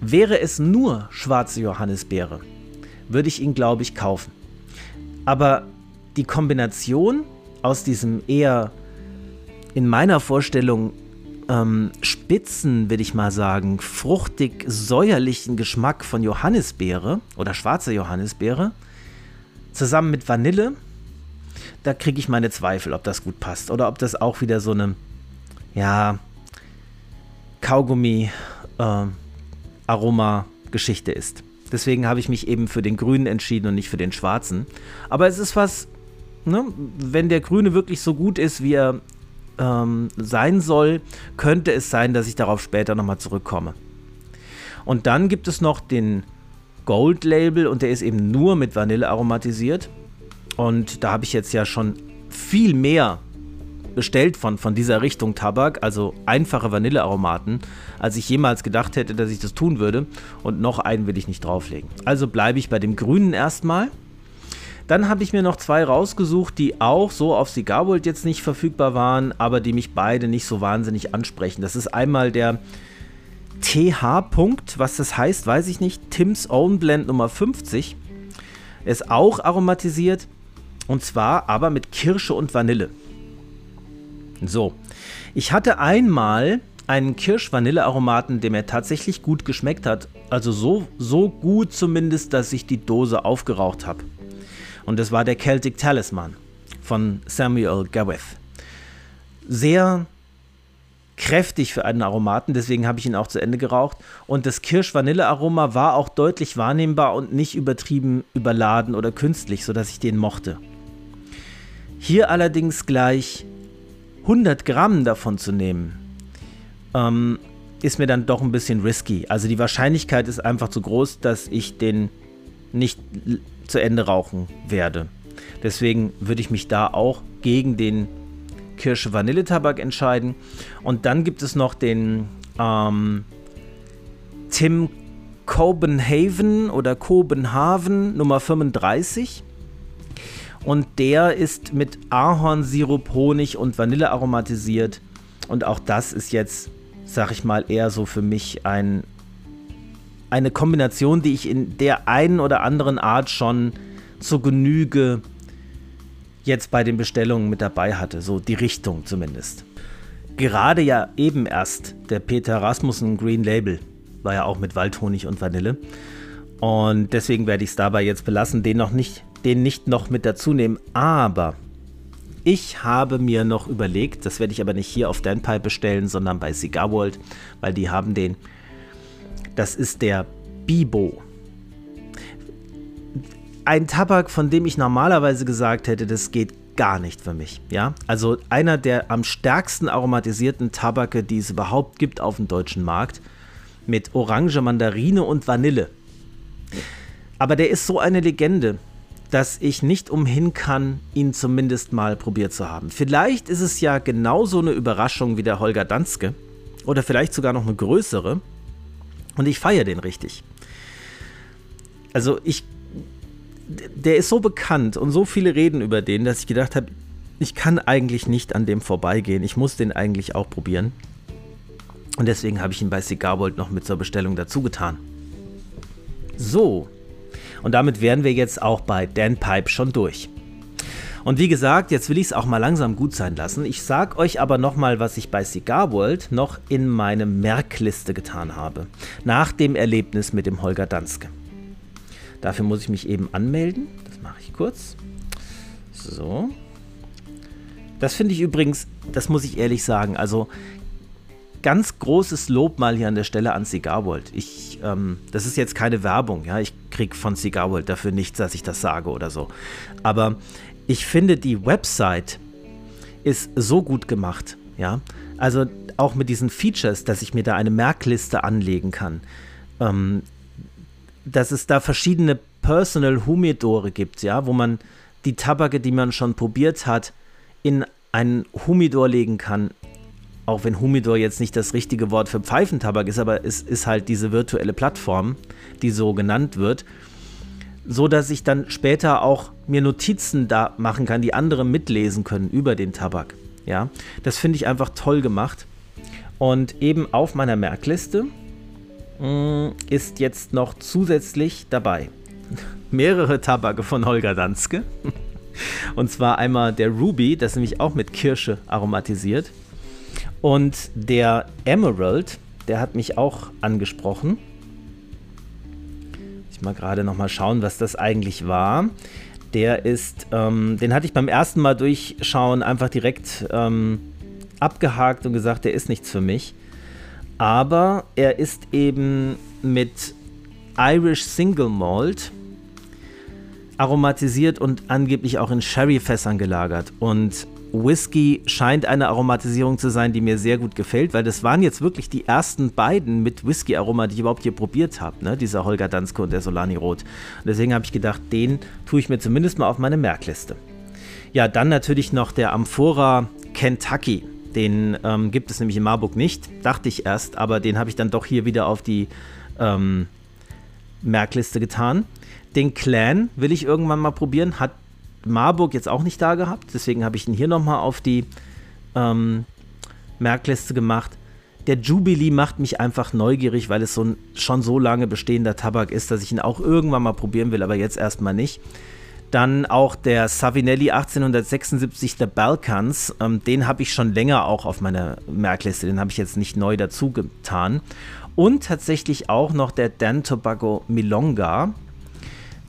Wäre es nur schwarze Johannisbeere, würde ich ihn, glaube ich, kaufen. Aber die Kombination aus diesem eher in meiner Vorstellung ähm, spitzen, will ich mal sagen, fruchtig säuerlichen Geschmack von Johannisbeere oder schwarzer Johannisbeere zusammen mit Vanille, da kriege ich meine Zweifel, ob das gut passt oder ob das auch wieder so eine, ja, Kaugummi äh, Aroma-Geschichte ist. Deswegen habe ich mich eben für den grünen entschieden und nicht für den schwarzen. Aber es ist was, ne, wenn der grüne wirklich so gut ist, wie er ähm, sein soll, könnte es sein, dass ich darauf später nochmal zurückkomme. Und dann gibt es noch den Gold Label und der ist eben nur mit Vanille aromatisiert. Und da habe ich jetzt ja schon viel mehr bestellt von, von dieser Richtung Tabak, also einfache Vanillearomaten, als ich jemals gedacht hätte, dass ich das tun würde. Und noch einen will ich nicht drauflegen. Also bleibe ich bei dem grünen erstmal. Dann habe ich mir noch zwei rausgesucht, die auch so auf Cigar World jetzt nicht verfügbar waren, aber die mich beide nicht so wahnsinnig ansprechen. Das ist einmal der TH. Punkt, was das heißt, weiß ich nicht. Tim's Own Blend Nummer 50. Ist auch aromatisiert. Und zwar aber mit Kirsche und Vanille. So. Ich hatte einmal einen Kirsch-Vanille-Aromaten, der mir tatsächlich gut geschmeckt hat. Also so, so gut zumindest, dass ich die Dose aufgeraucht habe. Und das war der Celtic Talisman von Samuel Gawith. Sehr kräftig für einen Aromaten, deswegen habe ich ihn auch zu Ende geraucht. Und das Kirsch-Vanille-Aroma war auch deutlich wahrnehmbar und nicht übertrieben überladen oder künstlich, sodass ich den mochte. Hier allerdings gleich 100 Gramm davon zu nehmen, ähm, ist mir dann doch ein bisschen risky. Also die Wahrscheinlichkeit ist einfach zu groß, dass ich den nicht zu Ende rauchen werde. Deswegen würde ich mich da auch gegen den Kirsche-Vanilletabak entscheiden. Und dann gibt es noch den ähm, Tim Copenhagen oder Copenhagen Nummer 35. Und der ist mit Ahornsirup, Honig und Vanille aromatisiert. Und auch das ist jetzt, sag ich mal, eher so für mich ein, eine Kombination, die ich in der einen oder anderen Art schon zur Genüge jetzt bei den Bestellungen mit dabei hatte, so die Richtung zumindest. Gerade ja eben erst der Peter Rasmussen Green Label war ja auch mit Waldhonig und Vanille. Und deswegen werde ich es dabei jetzt belassen, den noch nicht, den nicht noch mit dazu nehmen. Aber ich habe mir noch überlegt, das werde ich aber nicht hier auf Danpipe bestellen, sondern bei Cigar World, weil die haben den. Das ist der Bibo ein Tabak, von dem ich normalerweise gesagt hätte, das geht gar nicht für mich. Ja, also einer der am stärksten aromatisierten Tabake, die es überhaupt gibt auf dem deutschen Markt, mit Orange, Mandarine und Vanille. Aber der ist so eine Legende, dass ich nicht umhin kann, ihn zumindest mal probiert zu haben. Vielleicht ist es ja genauso eine Überraschung wie der Holger Danske oder vielleicht sogar noch eine größere. Und ich feiere den richtig. Also ich der ist so bekannt und so viele reden über den, dass ich gedacht habe, ich kann eigentlich nicht an dem vorbeigehen. Ich muss den eigentlich auch probieren. Und deswegen habe ich ihn bei Cigarbold noch mit zur Bestellung dazu getan. So. Und damit wären wir jetzt auch bei Dan Pipe schon durch. Und wie gesagt, jetzt will ich es auch mal langsam gut sein lassen. Ich sage euch aber nochmal, was ich bei Cigar World noch in meine Merkliste getan habe. Nach dem Erlebnis mit dem Holger Danske. Dafür muss ich mich eben anmelden. Das mache ich kurz. So. Das finde ich übrigens, das muss ich ehrlich sagen, also ganz großes Lob mal hier an der Stelle an Cigar World. Ich, ähm, das ist jetzt keine Werbung, ja. Ich kriege von Cigar World dafür nichts, dass ich das sage oder so. Aber ich finde, die Website ist so gut gemacht, ja. Also auch mit diesen Features, dass ich mir da eine Merkliste anlegen kann. Ähm, dass es da verschiedene Personal Humidore gibt, ja, wo man die Tabake, die man schon probiert hat, in einen Humidor legen kann. Auch wenn Humidor jetzt nicht das richtige Wort für Pfeifentabak ist, aber es ist halt diese virtuelle Plattform, die so genannt wird, so dass ich dann später auch mir Notizen da machen kann, die andere mitlesen können über den Tabak. Ja, das finde ich einfach toll gemacht. Und eben auf meiner Merkliste mh, mm, ist jetzt noch zusätzlich dabei mehrere Tabake von Holger Danske. Und zwar einmal der Ruby, das ist nämlich auch mit Kirsche aromatisiert. Und der Emerald, der hat mich auch angesprochen. Ich mal gerade noch mal schauen, was das eigentlich war. Der ist, ähm, den hatte ich beim ersten Mal durchschauen einfach direkt ähm, abgehakt und gesagt, der ist nichts für mich. Aber er ist eben mit Irish Single Malt aromatisiert und angeblich auch in Sherryfässern gelagert. Und Whisky scheint eine Aromatisierung zu sein, die mir sehr gut gefällt, weil das waren jetzt wirklich die ersten beiden mit Whisky-Aroma, die ich überhaupt hier probiert habe, ne? dieser Holger Danske und der Solani Rot. Und deswegen habe ich gedacht, den tue ich mir zumindest mal auf meine Merkliste. Ja, dann natürlich noch der Amphora Kentucky. Den ähm, gibt es nämlich in Marburg nicht, dachte ich erst, aber den habe ich dann doch hier wieder auf die ähm, Merkliste getan. Den Clan will ich irgendwann mal probieren. Hat Marburg jetzt auch nicht da gehabt. Deswegen habe ich ihn hier nochmal auf die ähm, Merkliste gemacht. Der Jubilee macht mich einfach neugierig, weil es so ein schon so lange bestehender Tabak ist, dass ich ihn auch irgendwann mal probieren will, aber jetzt erstmal nicht. Dann auch der Savinelli 1876 der Balkans. Ähm, den habe ich schon länger auch auf meiner Merkliste. Den habe ich jetzt nicht neu dazu getan. Und tatsächlich auch noch der Dan Tobago Milonga.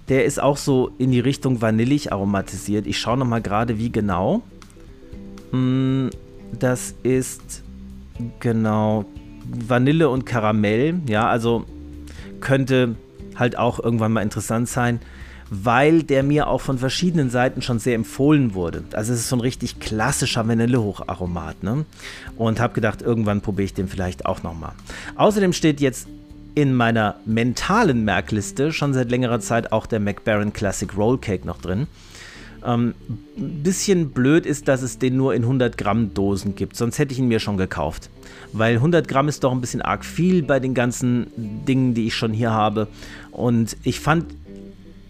Der ist auch so in die Richtung vanillig aromatisiert. Ich schaue nochmal gerade, wie genau. Hm, das ist genau Vanille und Karamell. Ja, also könnte halt auch irgendwann mal interessant sein weil der mir auch von verschiedenen Seiten schon sehr empfohlen wurde. Also es ist so ein richtig klassischer Vanillehocharomat. Ne? Und habe gedacht, irgendwann probiere ich den vielleicht auch nochmal. Außerdem steht jetzt in meiner mentalen Merkliste schon seit längerer Zeit auch der McBaron Classic Roll Cake noch drin. Ähm, bisschen blöd ist, dass es den nur in 100 Gramm Dosen gibt, sonst hätte ich ihn mir schon gekauft. Weil 100 Gramm ist doch ein bisschen arg viel bei den ganzen Dingen, die ich schon hier habe. Und ich fand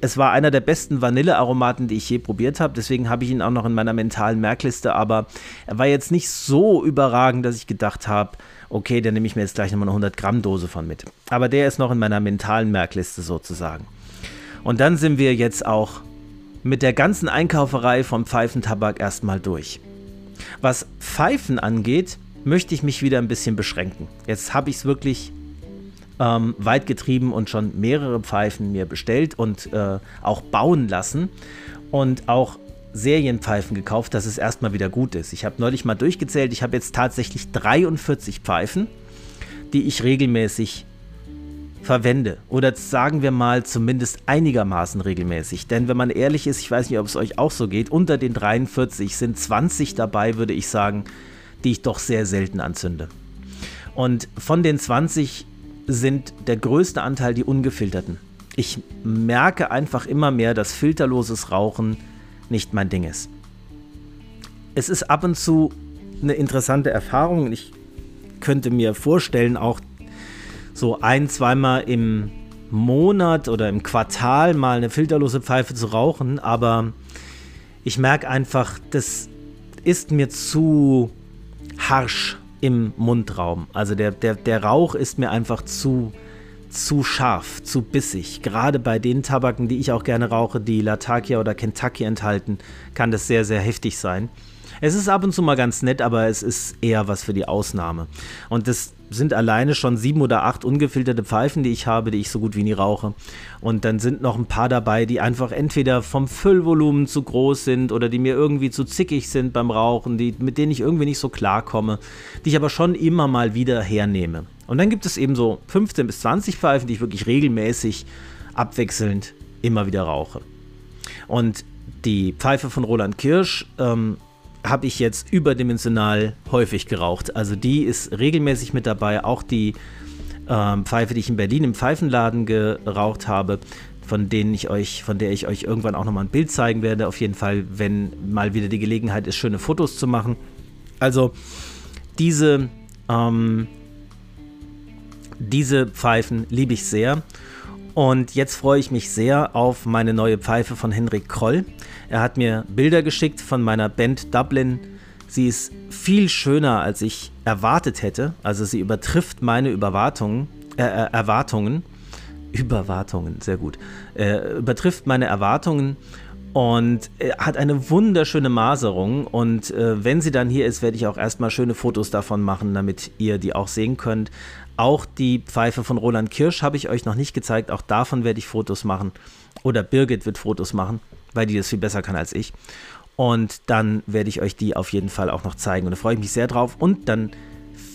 es war einer der besten Vanillearomaten, die ich je probiert habe. Deswegen habe ich ihn auch noch in meiner mentalen Merkliste. Aber er war jetzt nicht so überragend, dass ich gedacht habe, okay, dann nehme ich mir jetzt gleich nochmal eine 100 Gramm Dose von mit. Aber der ist noch in meiner mentalen Merkliste sozusagen. Und dann sind wir jetzt auch mit der ganzen Einkauferei vom Pfeifentabak erstmal durch. Was Pfeifen angeht, möchte ich mich wieder ein bisschen beschränken. Jetzt habe ich es wirklich ähm, weit getrieben und schon mehrere Pfeifen mir bestellt und äh, auch bauen lassen und auch Serienpfeifen gekauft, dass es erstmal wieder gut ist. Ich habe neulich mal durchgezählt, ich habe jetzt tatsächlich 43 Pfeifen, die ich regelmäßig verwende. Oder sagen wir mal zumindest einigermaßen regelmäßig. Denn wenn man ehrlich ist, ich weiß nicht, ob es euch auch so geht, unter den 43 sind 20 dabei, würde ich sagen, die ich doch sehr selten anzünde. Und von den 20 sind der größte Anteil die ungefilterten. Ich merke einfach immer mehr, dass filterloses Rauchen nicht mein Ding ist. Es ist ab und zu eine interessante Erfahrung. Ich könnte mir vorstellen, auch so ein, zweimal im Monat oder im Quartal mal eine filterlose Pfeife zu rauchen, aber ich merke einfach, das ist mir zu harsch im Mundraum. Also der, der, der Rauch ist mir einfach zu, zu scharf, zu bissig. Gerade bei den Tabaken, die ich auch gerne rauche, die Latakia oder Kentucky enthalten, kann das sehr, sehr heftig sein. Es ist ab und zu mal ganz nett, aber es ist eher was für die Ausnahme. Und das sind alleine schon sieben oder acht ungefilterte Pfeifen, die ich habe, die ich so gut wie nie rauche. Und dann sind noch ein paar dabei, die einfach entweder vom Füllvolumen zu groß sind oder die mir irgendwie zu zickig sind beim Rauchen, die, mit denen ich irgendwie nicht so klarkomme, die ich aber schon immer mal wieder hernehme. Und dann gibt es eben so 15 bis 20 Pfeifen, die ich wirklich regelmäßig abwechselnd immer wieder rauche. Und die Pfeife von Roland Kirsch ähm, habe ich jetzt überdimensional häufig geraucht. Also die ist regelmäßig mit dabei. Auch die ähm, Pfeife, die ich in Berlin im Pfeifenladen geraucht habe, von denen ich euch, von der ich euch irgendwann auch nochmal ein Bild zeigen werde. Auf jeden Fall, wenn mal wieder die Gelegenheit ist, schöne Fotos zu machen. Also diese, ähm, diese Pfeifen liebe ich sehr. Und jetzt freue ich mich sehr auf meine neue Pfeife von Henrik Kroll. Er hat mir Bilder geschickt von meiner Band Dublin. Sie ist viel schöner, als ich erwartet hätte. Also sie übertrifft meine Überwartungen, äh, äh Erwartungen. Überwartungen, sehr gut. Äh, übertrifft meine Erwartungen und äh, hat eine wunderschöne Maserung. Und äh, wenn sie dann hier ist, werde ich auch erstmal schöne Fotos davon machen, damit ihr die auch sehen könnt. Auch die Pfeife von Roland Kirsch habe ich euch noch nicht gezeigt. Auch davon werde ich Fotos machen. Oder Birgit wird Fotos machen, weil die das viel besser kann als ich. Und dann werde ich euch die auf jeden Fall auch noch zeigen. Und da freue ich mich sehr drauf. Und dann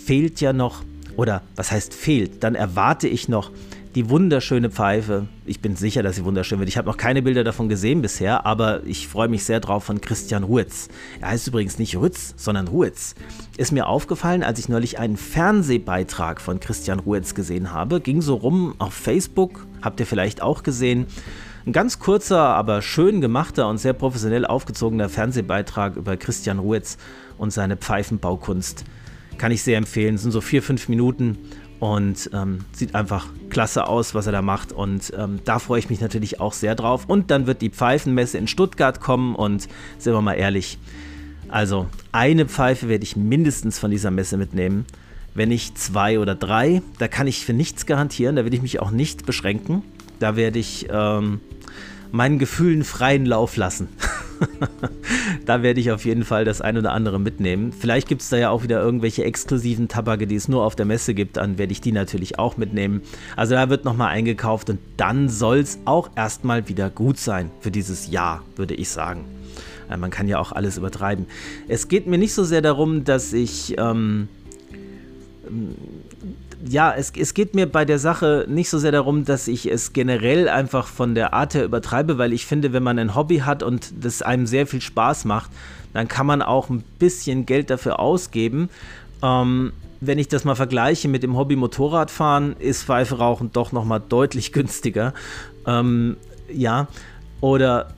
fehlt ja noch, oder was heißt fehlt? Dann erwarte ich noch die wunderschöne Pfeife. Ich bin sicher, dass sie wunderschön wird. Ich habe noch keine Bilder davon gesehen bisher, aber ich freue mich sehr drauf von Christian Ruetz. Er heißt übrigens nicht Rütz, sondern Ruetz. Ist mir aufgefallen, als ich neulich einen Fernsehbeitrag von Christian Ruetz gesehen habe. Ging so rum auf Facebook, habt ihr vielleicht auch gesehen. Ein ganz kurzer, aber schön gemachter und sehr professionell aufgezogener Fernsehbeitrag über Christian Ruetz und seine Pfeifenbaukunst. Kann ich sehr empfehlen. Es sind so vier, fünf Minuten und ähm, sieht einfach klasse aus, was er da macht. Und ähm, da freue ich mich natürlich auch sehr drauf. Und dann wird die Pfeifenmesse in Stuttgart kommen. Und sind wir mal ehrlich, also eine Pfeife werde ich mindestens von dieser Messe mitnehmen. Wenn nicht zwei oder drei, da kann ich für nichts garantieren. Da werde ich mich auch nicht beschränken. Da werde ich ähm, meinen Gefühlen freien Lauf lassen. da werde ich auf jeden Fall das ein oder andere mitnehmen. Vielleicht gibt es da ja auch wieder irgendwelche exklusiven Tabake, die es nur auf der Messe gibt. Dann werde ich die natürlich auch mitnehmen. Also da wird nochmal eingekauft und dann soll es auch erstmal wieder gut sein für dieses Jahr, würde ich sagen. Äh, man kann ja auch alles übertreiben. Es geht mir nicht so sehr darum, dass ich ähm, ja, es, es geht mir bei der Sache nicht so sehr darum, dass ich es generell einfach von der Art her übertreibe, weil ich finde, wenn man ein Hobby hat und das einem sehr viel Spaß macht, dann kann man auch ein bisschen Geld dafür ausgeben. Ähm, wenn ich das mal vergleiche mit dem Hobby Motorradfahren, ist Pfeife rauchen doch nochmal deutlich günstiger. Ähm, ja, oder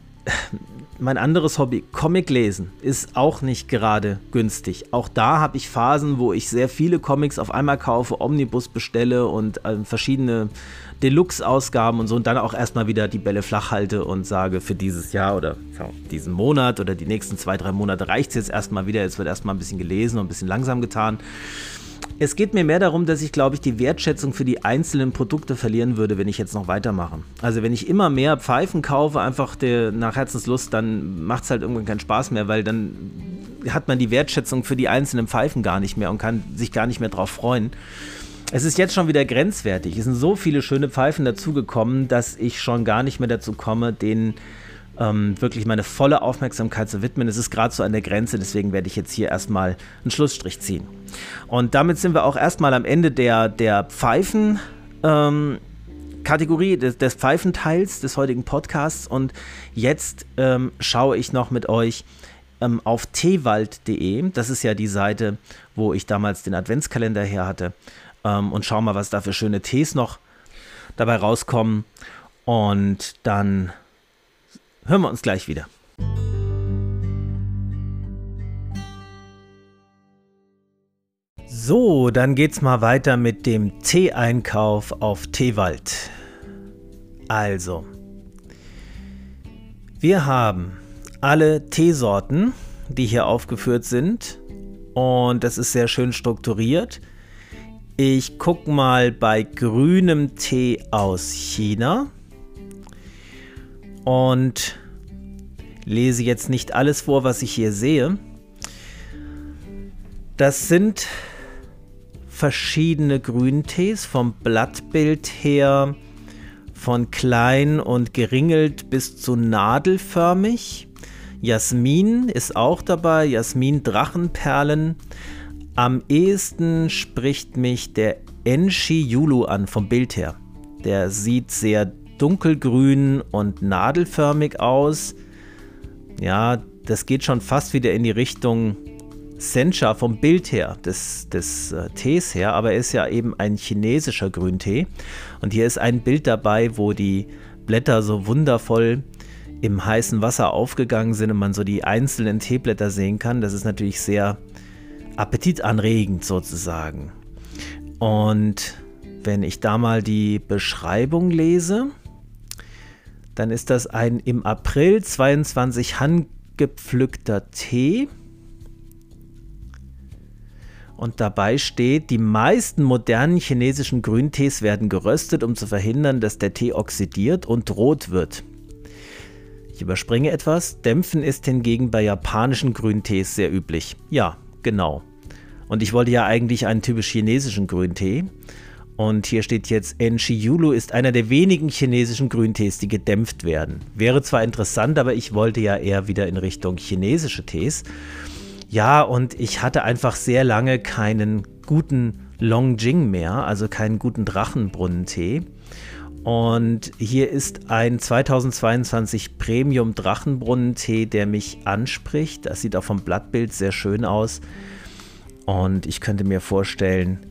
mein anderes Hobby, Comic lesen, ist auch nicht gerade günstig. Auch da habe ich Phasen, wo ich sehr viele Comics auf einmal kaufe, Omnibus bestelle und äh, verschiedene Deluxe-Ausgaben und so und dann auch erstmal wieder die Bälle flach halte und sage, für dieses Jahr oder diesen Monat oder die nächsten zwei, drei Monate reicht es jetzt erstmal wieder. Jetzt wird erstmal ein bisschen gelesen und ein bisschen langsam getan. Es geht mir mehr darum, dass ich, glaube ich, die Wertschätzung für die einzelnen Produkte verlieren würde, wenn ich jetzt noch weitermache. Also wenn ich immer mehr Pfeifen kaufe, einfach der, nach Herzenslust, dann macht es halt irgendwann keinen Spaß mehr, weil dann hat man die Wertschätzung für die einzelnen Pfeifen gar nicht mehr und kann sich gar nicht mehr drauf freuen. Es ist jetzt schon wieder grenzwertig. Es sind so viele schöne Pfeifen dazugekommen, dass ich schon gar nicht mehr dazu komme, den ähm, wirklich meine volle Aufmerksamkeit zu widmen. Es ist gerade so an der Grenze, deswegen werde ich jetzt hier erstmal einen Schlussstrich ziehen. Und damit sind wir auch erstmal am Ende der, der Pfeifen. Ähm, Kategorie des, des, Pfeifenteils des heutigen Podcasts und jetzt ähm, schaue ich noch mit euch ähm, auf tewald.de. Das ist ja die Seite, wo ich damals den Adventskalender her hatte. Ähm, und schau mal, was da für schöne Tees noch dabei rauskommen. Und dann hören wir uns gleich wieder. So, dann geht's mal weiter mit dem Tee-Einkauf auf Teewald. Also, wir haben alle Teesorten, die hier aufgeführt sind. Und das ist sehr schön strukturiert. Ich gucke mal bei grünem Tee aus China und lese jetzt nicht alles vor, was ich hier sehe. Das sind verschiedene Grüntees vom Blattbild her von klein und geringelt bis zu nadelförmig. Jasmin ist auch dabei, Jasmin Drachenperlen. Am ehesten spricht mich der Enshi Yulu an vom Bild her. Der sieht sehr dunkelgrün und nadelförmig aus. Ja, das geht schon fast wieder in die Richtung Sencha vom Bild her, des, des äh, Tees her, aber er ist ja eben ein chinesischer Grüntee. Und hier ist ein Bild dabei, wo die Blätter so wundervoll im heißen Wasser aufgegangen sind und man so die einzelnen Teeblätter sehen kann. Das ist natürlich sehr appetitanregend sozusagen. Und wenn ich da mal die Beschreibung lese, dann ist das ein im April 22 handgepflückter Tee und dabei steht, die meisten modernen chinesischen Grüntees werden geröstet, um zu verhindern, dass der Tee oxidiert und rot wird. Ich überspringe etwas. Dämpfen ist hingegen bei japanischen Grüntees sehr üblich. Ja, genau. Und ich wollte ja eigentlich einen typisch chinesischen Grüntee. Und hier steht jetzt, Enshi Yulu ist einer der wenigen chinesischen Grüntees, die gedämpft werden. Wäre zwar interessant, aber ich wollte ja eher wieder in Richtung chinesische Tees. Ja, und ich hatte einfach sehr lange keinen guten Longjing mehr, also keinen guten Drachenbrunnentee. Und hier ist ein 2022 Premium Drachenbrunnentee, der mich anspricht. Das sieht auch vom Blattbild sehr schön aus. Und ich könnte mir vorstellen,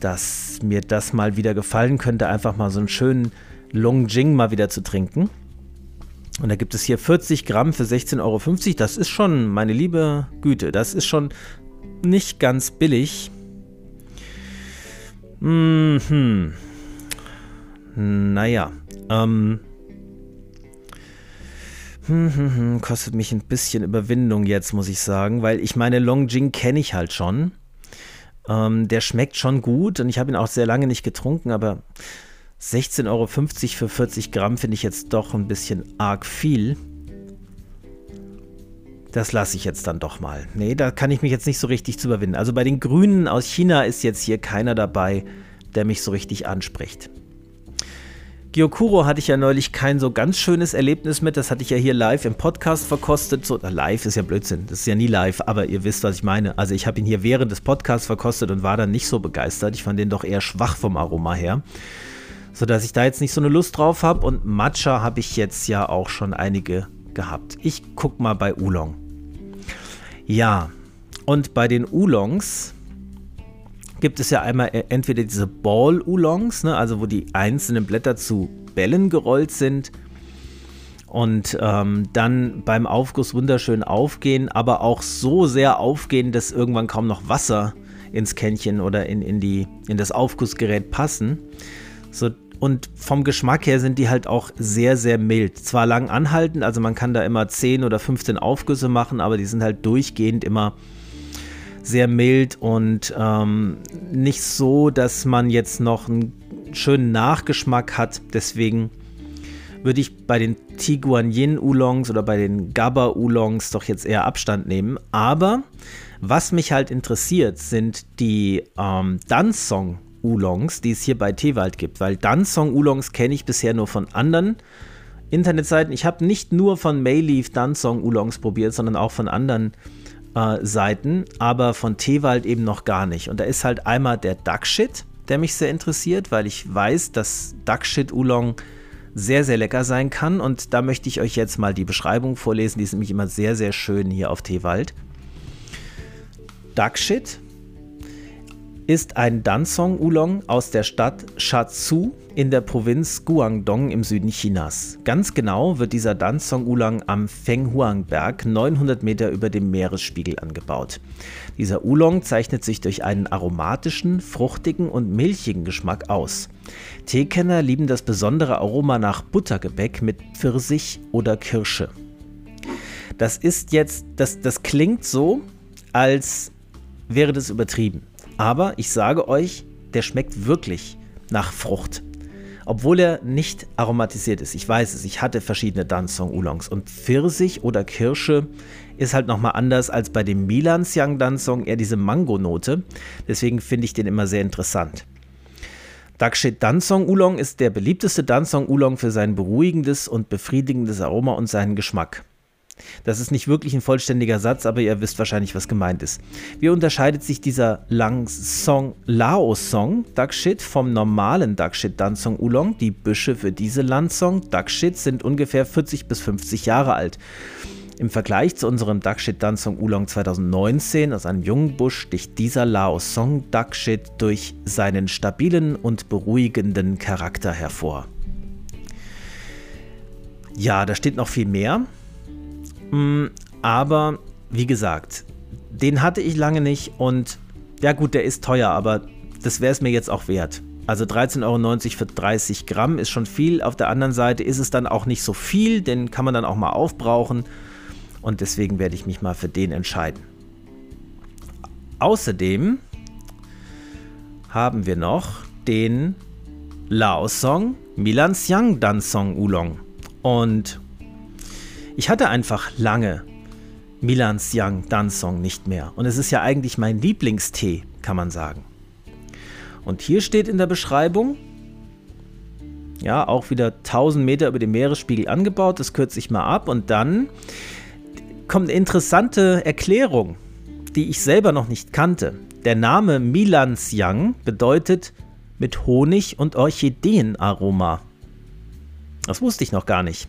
dass mir das mal wieder gefallen könnte, einfach mal so einen schönen Longjing mal wieder zu trinken. Und da gibt es hier 40 Gramm für 16,50 Euro. Das ist schon, meine liebe Güte, das ist schon nicht ganz billig. Mhm. Naja. Ähm. Hm, hm, hm, kostet mich ein bisschen Überwindung jetzt, muss ich sagen, weil ich meine Longjing kenne ich halt schon. Ähm, der schmeckt schon gut und ich habe ihn auch sehr lange nicht getrunken, aber 16,50 Euro für 40 Gramm finde ich jetzt doch ein bisschen arg viel. Das lasse ich jetzt dann doch mal. Nee, da kann ich mich jetzt nicht so richtig zu überwinden. Also bei den Grünen aus China ist jetzt hier keiner dabei, der mich so richtig anspricht. Gyokuro hatte ich ja neulich kein so ganz schönes Erlebnis mit. Das hatte ich ja hier live im Podcast verkostet. So, live ist ja Blödsinn. Das ist ja nie live, aber ihr wisst, was ich meine. Also ich habe ihn hier während des Podcasts verkostet und war dann nicht so begeistert. Ich fand den doch eher schwach vom Aroma her sodass ich da jetzt nicht so eine Lust drauf habe. Und Matcha habe ich jetzt ja auch schon einige gehabt. Ich gucke mal bei Oolong. Ja, und bei den Oolongs gibt es ja einmal e- entweder diese Ball-Oolongs, ne, also wo die einzelnen Blätter zu Bällen gerollt sind und ähm, dann beim Aufguss wunderschön aufgehen, aber auch so sehr aufgehen, dass irgendwann kaum noch Wasser ins Kännchen oder in, in, die, in das Aufgussgerät passen. So, und vom Geschmack her sind die halt auch sehr, sehr mild. Zwar lang anhaltend, also man kann da immer 10 oder 15 Aufgüsse machen, aber die sind halt durchgehend immer sehr mild und ähm, nicht so, dass man jetzt noch einen schönen Nachgeschmack hat. Deswegen würde ich bei den Tiguanyin Oolongs oder bei den Gabba Oolongs doch jetzt eher Abstand nehmen. Aber was mich halt interessiert, sind die ähm, Dansong Oolongs, die es hier bei Teewald gibt, weil Dansong Oolongs kenne ich bisher nur von anderen Internetseiten. Ich habe nicht nur von Mayleaf Dansong Oolongs probiert, sondern auch von anderen äh, Seiten, aber von Teewald eben noch gar nicht. Und da ist halt einmal der Duckshit, der mich sehr interessiert, weil ich weiß, dass Duckshit Oolong sehr, sehr lecker sein kann. Und da möchte ich euch jetzt mal die Beschreibung vorlesen. Die ist nämlich immer sehr, sehr schön hier auf Teewald. Duckshit ist ein Dansong Oolong aus der Stadt Shatsu in der Provinz Guangdong im Süden Chinas. Ganz genau wird dieser Dansong Oolong am Fenghuang-Berg 900 Meter über dem Meeresspiegel angebaut. Dieser Oolong zeichnet sich durch einen aromatischen, fruchtigen und milchigen Geschmack aus. Teekenner lieben das besondere Aroma nach Buttergebäck mit Pfirsich oder Kirsche. Das ist jetzt, das, das klingt so, als wäre das übertrieben. Aber ich sage euch, der schmeckt wirklich nach Frucht. Obwohl er nicht aromatisiert ist. Ich weiß es, ich hatte verschiedene Dansong Oolongs und Pfirsich oder Kirsche ist halt nochmal anders als bei dem Milan Siang Dansong, eher diese Mango-Note. Deswegen finde ich den immer sehr interessant. Dakshit Dansong Oolong ist der beliebteste Dansong Oolong für sein beruhigendes und befriedigendes Aroma und seinen Geschmack. Das ist nicht wirklich ein vollständiger Satz, aber ihr wisst wahrscheinlich, was gemeint ist. Wie unterscheidet sich dieser Lang Song Lao Song Dakshit vom normalen Dakshit Dansong Oolong? Die Büsche für diese Landsong Dakshit sind ungefähr 40 bis 50 Jahre alt. Im Vergleich zu unserem Dakshit Dansong Oolong 2019 aus einem jungen Busch sticht dieser Lao Song Dakshit durch seinen stabilen und beruhigenden Charakter hervor. Ja, da steht noch viel mehr. Mm, aber wie gesagt, den hatte ich lange nicht und ja gut, der ist teuer, aber das wäre es mir jetzt auch wert. Also 13,90 Euro für 30 Gramm ist schon viel. Auf der anderen Seite ist es dann auch nicht so viel, den kann man dann auch mal aufbrauchen. Und deswegen werde ich mich mal für den entscheiden. Außerdem haben wir noch den Lao-Song Milan Siang Dan Song Oolong. Und ich hatte einfach lange Milan Siang Dan Song nicht mehr. Und es ist ja eigentlich mein Lieblingstee, kann man sagen. Und hier steht in der Beschreibung, ja, auch wieder 1000 Meter über dem Meeresspiegel angebaut, das kürze ich mal ab. Und dann kommt eine interessante Erklärung, die ich selber noch nicht kannte. Der Name Milansiang bedeutet mit Honig und Orchideenaroma. Das wusste ich noch gar nicht.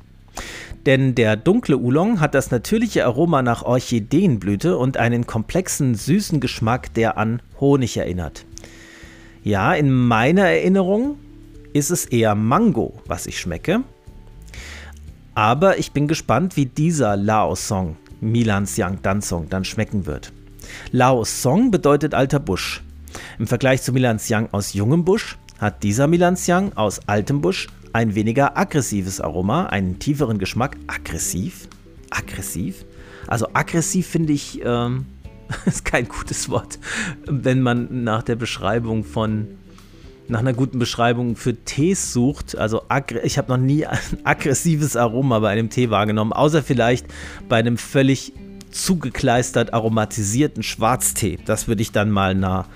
Denn der dunkle Oolong hat das natürliche Aroma nach Orchideenblüte und einen komplexen, süßen Geschmack, der an Honig erinnert. Ja, in meiner Erinnerung ist es eher Mango, was ich schmecke. Aber ich bin gespannt, wie dieser Lao-Song Milan Siang Dansong dann schmecken wird. Lao Song bedeutet alter Busch. Im Vergleich zu Milan Siang aus jungem Busch hat dieser Milan Siang aus altem Busch ein weniger aggressives Aroma, einen tieferen Geschmack. Aggressiv? Aggressiv? Also aggressiv finde ich, ähm, ist kein gutes Wort, wenn man nach der Beschreibung von nach einer guten Beschreibung für Tees sucht, also ich habe noch nie ein aggressives Aroma bei einem Tee wahrgenommen, außer vielleicht bei einem völlig zugekleistert aromatisierten Schwarztee. Das würde ich dann mal nah,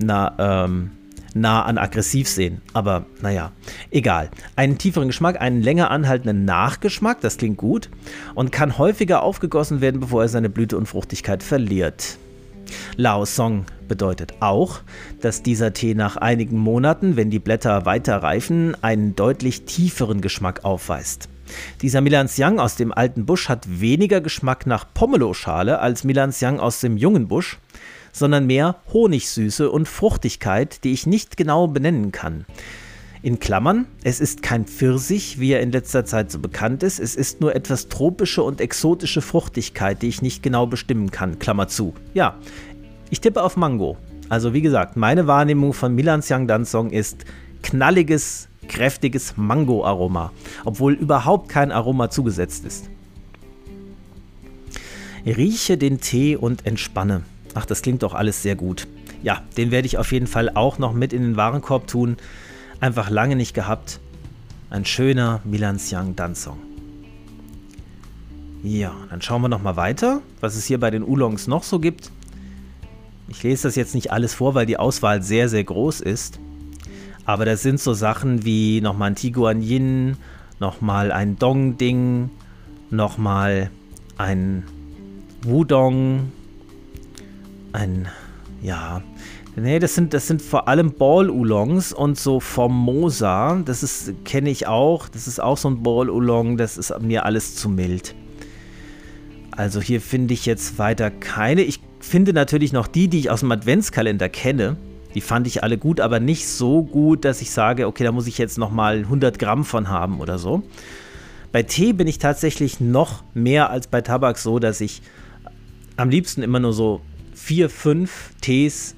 nah, ähm, nah an aggressiv sehen. Aber naja, egal. Einen tieferen Geschmack, einen länger anhaltenden Nachgeschmack, das klingt gut, und kann häufiger aufgegossen werden, bevor er seine Blüte und Fruchtigkeit verliert. Lao Song bedeutet auch, dass dieser Tee nach einigen Monaten, wenn die Blätter weiter reifen, einen deutlich tieferen Geschmack aufweist. Dieser Milansiang aus dem alten Busch hat weniger Geschmack nach Pomelo-Schale als Milansiang aus dem jungen Busch, sondern mehr Honigsüße und Fruchtigkeit, die ich nicht genau benennen kann. In Klammern, es ist kein Pfirsich, wie er in letzter Zeit so bekannt ist, es ist nur etwas tropische und exotische Fruchtigkeit, die ich nicht genau bestimmen kann. Klammer zu. Ja, ich tippe auf Mango. Also wie gesagt, meine Wahrnehmung von Milan Siang Dansong ist knalliges, kräftiges Mango-Aroma, obwohl überhaupt kein Aroma zugesetzt ist. Rieche den Tee und entspanne. Ach, das klingt doch alles sehr gut. Ja, den werde ich auf jeden Fall auch noch mit in den Warenkorb tun. Einfach lange nicht gehabt. Ein schöner Milan Siang Dansong. Ja, dann schauen wir noch mal weiter, was es hier bei den Oolongs noch so gibt. Ich lese das jetzt nicht alles vor, weil die Auswahl sehr, sehr groß ist. Aber das sind so Sachen wie nochmal ein Tiguan Yin, nochmal ein Dong-Ding, nochmal ein Wudong, ein, ja, nee, das sind, das sind vor allem Ball-Oolongs und so Formosa, das ist, kenne ich auch, das ist auch so ein Ball-Oolong, das ist mir alles zu mild. Also hier finde ich jetzt weiter keine. Ich finde natürlich noch die, die ich aus dem Adventskalender kenne. Die fand ich alle gut, aber nicht so gut, dass ich sage, okay, da muss ich jetzt nochmal 100 Gramm von haben oder so. Bei Tee bin ich tatsächlich noch mehr als bei Tabak so, dass ich am liebsten immer nur so vier, fünf Tees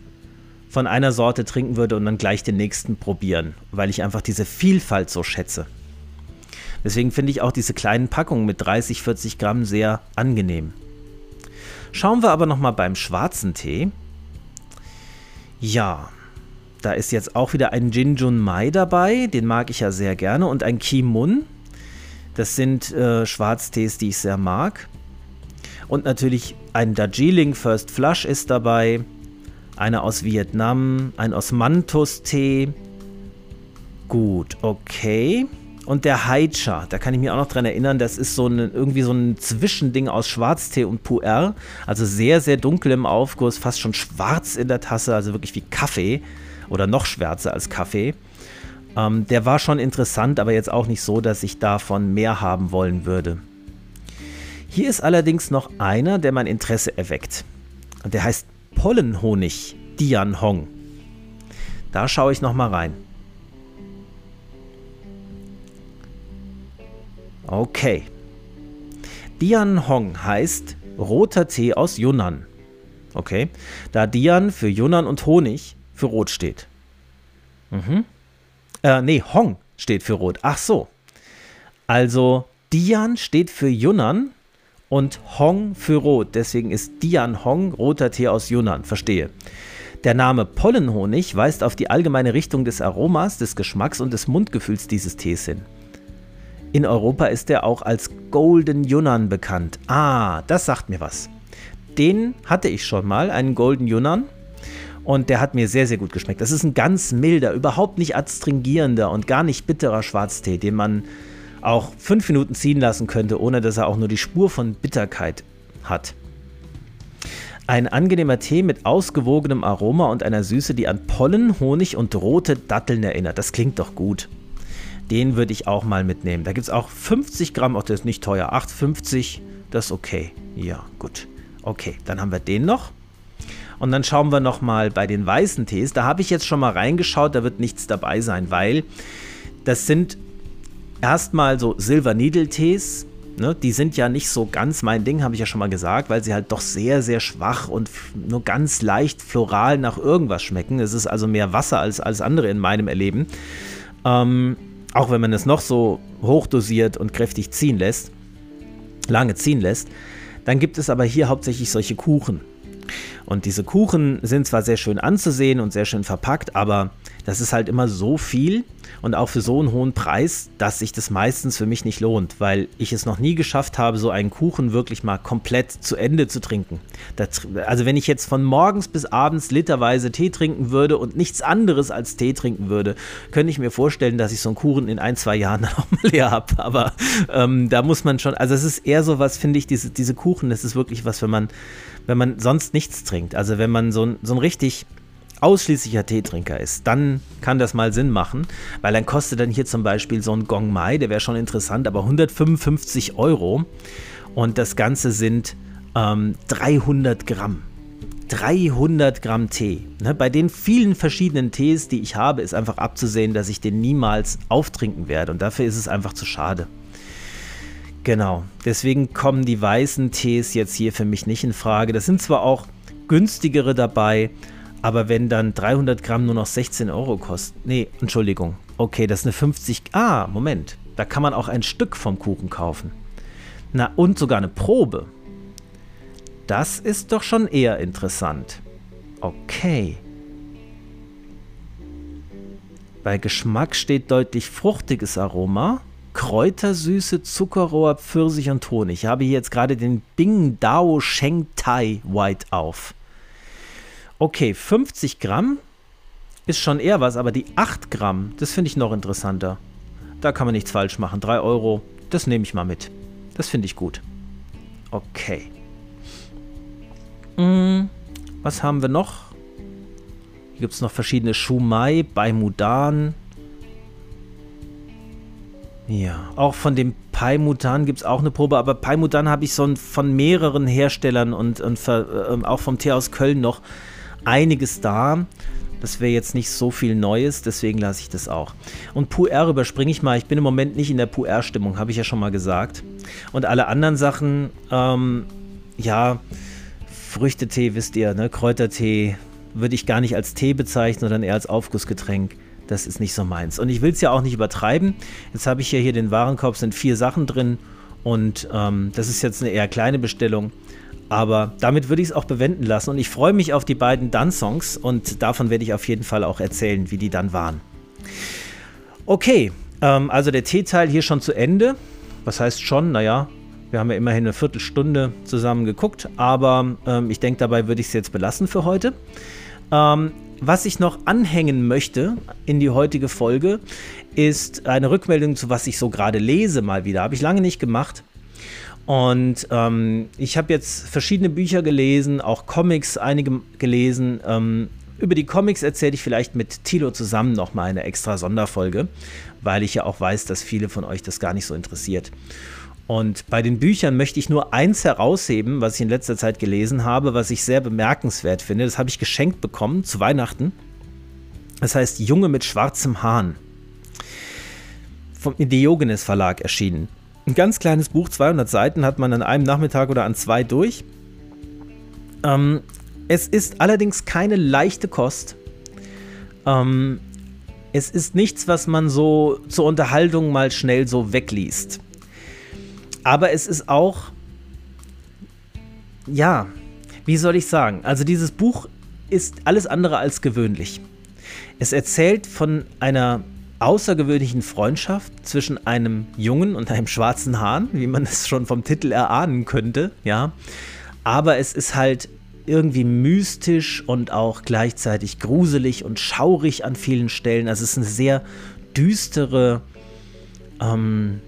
von einer Sorte trinken würde und dann gleich den nächsten probieren, weil ich einfach diese Vielfalt so schätze. Deswegen finde ich auch diese kleinen Packungen mit 30, 40 Gramm sehr angenehm. Schauen wir aber nochmal beim schwarzen Tee. Ja, Da ist jetzt auch wieder ein Jinjun Mai dabei, den mag ich ja sehr gerne, und ein Kimun. Das sind äh, Schwarztees, die ich sehr mag. Und natürlich ein Darjeeling First Flush ist dabei, einer aus Vietnam, ein Osmanthus-Tee. Gut, okay. Und der Haicha, da kann ich mich auch noch dran erinnern, das ist so ein, irgendwie so ein Zwischending aus Schwarztee und Puer. Also sehr, sehr dunkel im Aufguss, fast schon schwarz in der Tasse, also wirklich wie Kaffee oder noch schwärzer als Kaffee. Ähm, der war schon interessant, aber jetzt auch nicht so, dass ich davon mehr haben wollen würde. Hier ist allerdings noch einer, der mein Interesse erweckt. Und der heißt Pollenhonig Dian Hong. Da schaue ich noch mal rein. Okay. Dian Hong heißt roter Tee aus Yunnan. Okay. Da Dian für Yunnan und Honig für Rot steht. Mhm. Äh, nee, Hong steht für Rot. Ach so. Also Dian steht für Yunnan und Hong für Rot. Deswegen ist Dian Hong roter Tee aus Yunnan. Verstehe. Der Name Pollenhonig weist auf die allgemeine Richtung des Aromas, des Geschmacks und des Mundgefühls dieses Tees hin. In Europa ist er auch als Golden Yunnan bekannt. Ah, das sagt mir was. Den hatte ich schon mal, einen Golden Yunnan. Und der hat mir sehr, sehr gut geschmeckt. Das ist ein ganz milder, überhaupt nicht adstringierender und gar nicht bitterer Schwarztee, den man auch fünf Minuten ziehen lassen könnte, ohne dass er auch nur die Spur von Bitterkeit hat. Ein angenehmer Tee mit ausgewogenem Aroma und einer Süße, die an Pollen, Honig und rote Datteln erinnert. Das klingt doch gut. Den würde ich auch mal mitnehmen. Da gibt es auch 50 Gramm, auch das ist nicht teuer, 8,50, das ist okay. Ja, gut. Okay, dann haben wir den noch. Und dann schauen wir nochmal bei den weißen Tees. Da habe ich jetzt schon mal reingeschaut, da wird nichts dabei sein, weil das sind erstmal so Silver Needle Tees. Ne, die sind ja nicht so ganz mein Ding, habe ich ja schon mal gesagt, weil sie halt doch sehr, sehr schwach und nur ganz leicht floral nach irgendwas schmecken. Es ist also mehr Wasser als alles andere in meinem Erleben. Ähm, auch wenn man es noch so hochdosiert und kräftig ziehen lässt, lange ziehen lässt, dann gibt es aber hier hauptsächlich solche Kuchen. Und diese Kuchen sind zwar sehr schön anzusehen und sehr schön verpackt, aber das ist halt immer so viel und auch für so einen hohen Preis, dass sich das meistens für mich nicht lohnt, weil ich es noch nie geschafft habe, so einen Kuchen wirklich mal komplett zu Ende zu trinken. Das, also wenn ich jetzt von morgens bis abends literweise Tee trinken würde und nichts anderes als Tee trinken würde, könnte ich mir vorstellen, dass ich so einen Kuchen in ein, zwei Jahren auch mal leer habe. Aber ähm, da muss man schon, also es ist eher so was, finde ich, diese, diese Kuchen, das ist wirklich was, wenn man, wenn man sonst nichts trinkt. Also wenn man so so ein richtig ausschließlicher Teetrinker ist, dann kann das mal Sinn machen, weil dann kostet dann hier zum Beispiel so ein Gong Mai, der wäre schon interessant, aber 155 Euro und das Ganze sind ähm, 300 Gramm. 300 Gramm Tee. Ne, bei den vielen verschiedenen Tees, die ich habe, ist einfach abzusehen, dass ich den niemals auftrinken werde und dafür ist es einfach zu schade. Genau, deswegen kommen die weißen Tees jetzt hier für mich nicht in Frage. Das sind zwar auch günstigere dabei, aber wenn dann 300 Gramm nur noch 16 Euro kosten. Nee, Entschuldigung. Okay, das ist eine 50. Ah, Moment. Da kann man auch ein Stück vom Kuchen kaufen. Na, und sogar eine Probe. Das ist doch schon eher interessant. Okay. Bei Geschmack steht deutlich fruchtiges Aroma. Kräutersüße, Zuckerrohr, Pfirsich und Honig. Ich habe hier jetzt gerade den Bing Dao Sheng Tai White auf. Okay, 50 Gramm ist schon eher was, aber die 8 Gramm, das finde ich noch interessanter. Da kann man nichts falsch machen. 3 Euro, das nehme ich mal mit. Das finde ich gut. Okay. Hm, was haben wir noch? Hier gibt es noch verschiedene Shumai bei Mudan. Ja, auch von dem Pai Mudan gibt es auch eine Probe, aber Pai Mudan habe ich so von mehreren Herstellern und, und äh, auch vom Tee aus Köln noch einiges da. Das wäre jetzt nicht so viel Neues, deswegen lasse ich das auch. Und Puer überspringe ich mal. Ich bin im Moment nicht in der Puer-Stimmung, habe ich ja schon mal gesagt. Und alle anderen Sachen, ähm, ja, Früchtetee wisst ihr, ne? Kräutertee würde ich gar nicht als Tee bezeichnen, sondern eher als Aufgussgetränk. Das ist nicht so meins. Und ich will es ja auch nicht übertreiben. Jetzt habe ich ja hier den Warenkorb, sind vier Sachen drin Und ähm, das ist jetzt eine eher kleine Bestellung. Aber damit würde ich es auch bewenden lassen. Und ich freue mich auf die beiden Dann-Songs und davon werde ich auf jeden Fall auch erzählen, wie die dann waren. Okay, ähm, also der T-Teil hier schon zu Ende. Was heißt schon? Naja, wir haben ja immerhin eine Viertelstunde zusammen geguckt, aber ähm, ich denke, dabei würde ich es jetzt belassen für heute. Ähm, was ich noch anhängen möchte in die heutige Folge, ist eine Rückmeldung zu was ich so gerade lese mal wieder. Habe ich lange nicht gemacht. Und ähm, ich habe jetzt verschiedene Bücher gelesen, auch Comics einige gelesen. Ähm, über die Comics erzähle ich vielleicht mit Tilo zusammen nochmal eine extra Sonderfolge, weil ich ja auch weiß, dass viele von euch das gar nicht so interessiert. Und bei den Büchern möchte ich nur eins herausheben, was ich in letzter Zeit gelesen habe, was ich sehr bemerkenswert finde. Das habe ich geschenkt bekommen zu Weihnachten. Das heißt Junge mit schwarzem Hahn. Vom Diogenes Verlag erschienen. Ein ganz kleines Buch, 200 Seiten, hat man an einem Nachmittag oder an zwei durch. Ähm, es ist allerdings keine leichte Kost. Ähm, es ist nichts, was man so zur Unterhaltung mal schnell so wegliest. Aber es ist auch, ja, wie soll ich sagen? Also dieses Buch ist alles andere als gewöhnlich. Es erzählt von einer außergewöhnlichen Freundschaft zwischen einem Jungen und einem schwarzen Hahn, wie man es schon vom Titel erahnen könnte, ja. Aber es ist halt irgendwie mystisch und auch gleichzeitig gruselig und schaurig an vielen Stellen. Also es ist eine sehr düstere, ähm,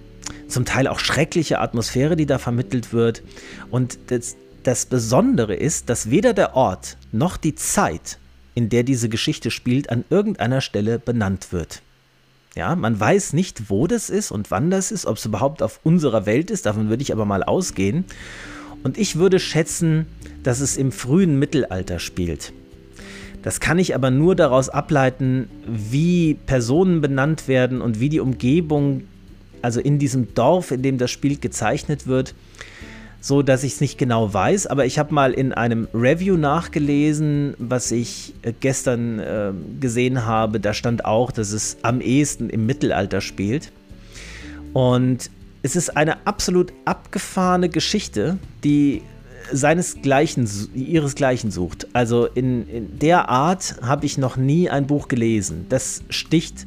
zum Teil auch schreckliche Atmosphäre, die da vermittelt wird. Und das, das Besondere ist, dass weder der Ort noch die Zeit, in der diese Geschichte spielt, an irgendeiner Stelle benannt wird. Ja, man weiß nicht, wo das ist und wann das ist, ob es überhaupt auf unserer Welt ist, davon würde ich aber mal ausgehen. Und ich würde schätzen, dass es im frühen Mittelalter spielt. Das kann ich aber nur daraus ableiten, wie Personen benannt werden und wie die Umgebung, also in diesem Dorf, in dem das Spiel gezeichnet wird, so dass ich es nicht genau weiß, aber ich habe mal in einem Review nachgelesen, was ich äh, gestern äh, gesehen habe. Da stand auch, dass es am ehesten im Mittelalter spielt. Und es ist eine absolut abgefahrene Geschichte, die seinesgleichen, ihresgleichen sucht. Also in, in der Art habe ich noch nie ein Buch gelesen. Das sticht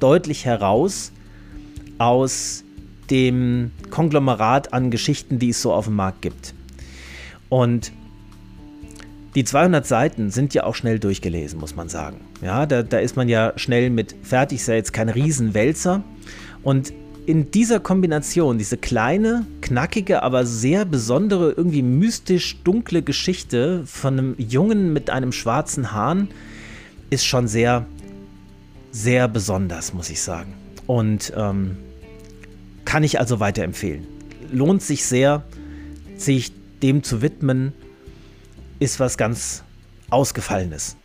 deutlich heraus aus dem Konglomerat an Geschichten, die es so auf dem Markt gibt. Und die 200 Seiten sind ja auch schnell durchgelesen, muss man sagen. Ja, da, da ist man ja schnell mit fertig, ist ja jetzt kein Riesenwälzer. Und in dieser Kombination, diese kleine, knackige, aber sehr besondere, irgendwie mystisch dunkle Geschichte von einem Jungen mit einem schwarzen Hahn, ist schon sehr, sehr besonders, muss ich sagen. Und ähm, kann ich also weiterempfehlen. Lohnt sich sehr, sich dem zu widmen, ist was ganz Ausgefallenes.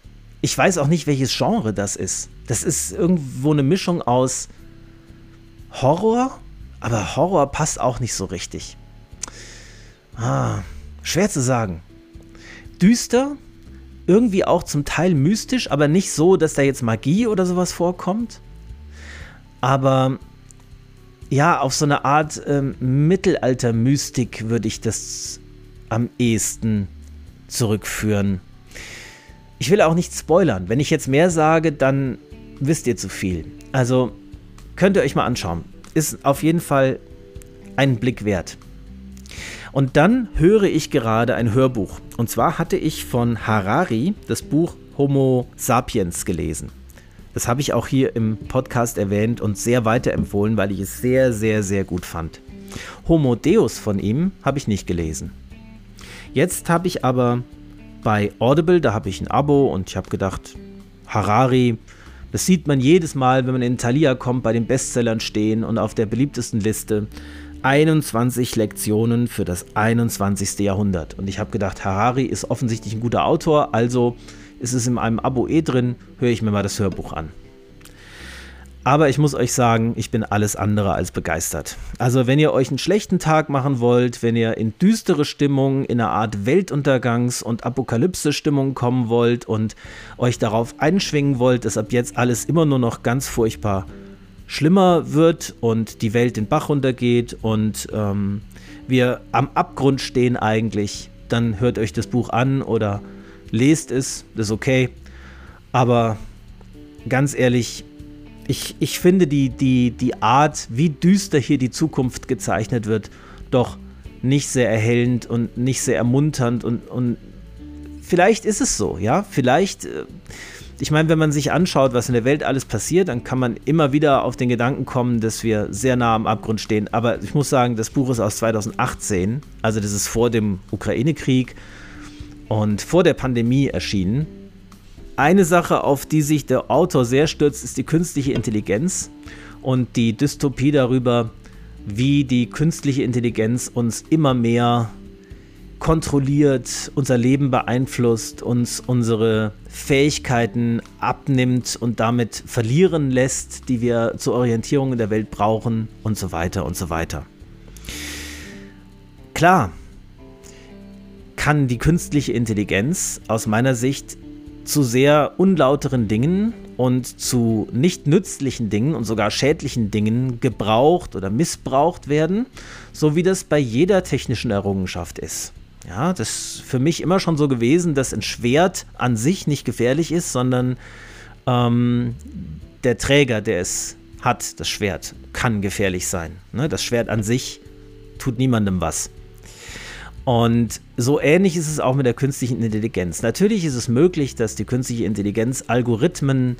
Ich weiß auch nicht, welches Genre das ist. Das ist irgendwo eine Mischung aus Horror, aber Horror passt auch nicht so richtig. Ah, schwer zu sagen. Düster, irgendwie auch zum Teil mystisch, aber nicht so, dass da jetzt Magie oder sowas vorkommt. Aber ja, auf so eine Art ähm, Mittelalter-Mystik würde ich das am ehesten zurückführen. Ich will auch nicht spoilern. Wenn ich jetzt mehr sage, dann wisst ihr zu viel. Also könnt ihr euch mal anschauen. Ist auf jeden Fall einen Blick wert. Und dann höre ich gerade ein Hörbuch. Und zwar hatte ich von Harari das Buch Homo sapiens gelesen. Das habe ich auch hier im Podcast erwähnt und sehr weiterempfohlen, weil ich es sehr, sehr, sehr gut fand. Homo Deus von ihm habe ich nicht gelesen. Jetzt habe ich aber bei Audible, da habe ich ein Abo und ich habe gedacht, Harari, das sieht man jedes Mal, wenn man in Thalia kommt, bei den Bestsellern stehen und auf der beliebtesten Liste 21 Lektionen für das 21. Jahrhundert. Und ich habe gedacht, Harari ist offensichtlich ein guter Autor, also ist es in einem Abo eh drin, höre ich mir mal das Hörbuch an. Aber ich muss euch sagen, ich bin alles andere als begeistert. Also wenn ihr euch einen schlechten Tag machen wollt, wenn ihr in düstere Stimmung, in eine Art Weltuntergangs- und Apokalypse-Stimmung kommen wollt und euch darauf einschwingen wollt, dass ab jetzt alles immer nur noch ganz furchtbar schlimmer wird und die Welt den Bach runtergeht und ähm, wir am Abgrund stehen eigentlich, dann hört euch das Buch an oder lest es, das ist okay. Aber ganz ehrlich, ich, ich finde die, die, die Art, wie düster hier die Zukunft gezeichnet wird, doch nicht sehr erhellend und nicht sehr ermunternd und, und vielleicht ist es so, ja, vielleicht, äh, ich meine, wenn man sich anschaut, was in der Welt alles passiert, dann kann man immer wieder auf den Gedanken kommen, dass wir sehr nah am Abgrund stehen. Aber ich muss sagen, das Buch ist aus 2018, also das ist vor dem Ukraine-Krieg und vor der Pandemie erschienen. Eine Sache, auf die sich der Autor sehr stürzt, ist die künstliche Intelligenz und die Dystopie darüber, wie die künstliche Intelligenz uns immer mehr kontrolliert, unser Leben beeinflusst, uns unsere Fähigkeiten abnimmt und damit verlieren lässt, die wir zur Orientierung in der Welt brauchen und so weiter und so weiter. Klar kann die künstliche Intelligenz aus meiner Sicht zu sehr unlauteren Dingen und zu nicht nützlichen Dingen und sogar schädlichen Dingen gebraucht oder missbraucht werden, so wie das bei jeder technischen Errungenschaft ist. Ja, das ist für mich immer schon so gewesen, dass ein Schwert an sich nicht gefährlich ist, sondern ähm, der Träger, der es hat, das Schwert, kann gefährlich sein. Ne? Das Schwert an sich tut niemandem was. Und so ähnlich ist es auch mit der künstlichen Intelligenz. Natürlich ist es möglich, dass die künstliche Intelligenz Algorithmen,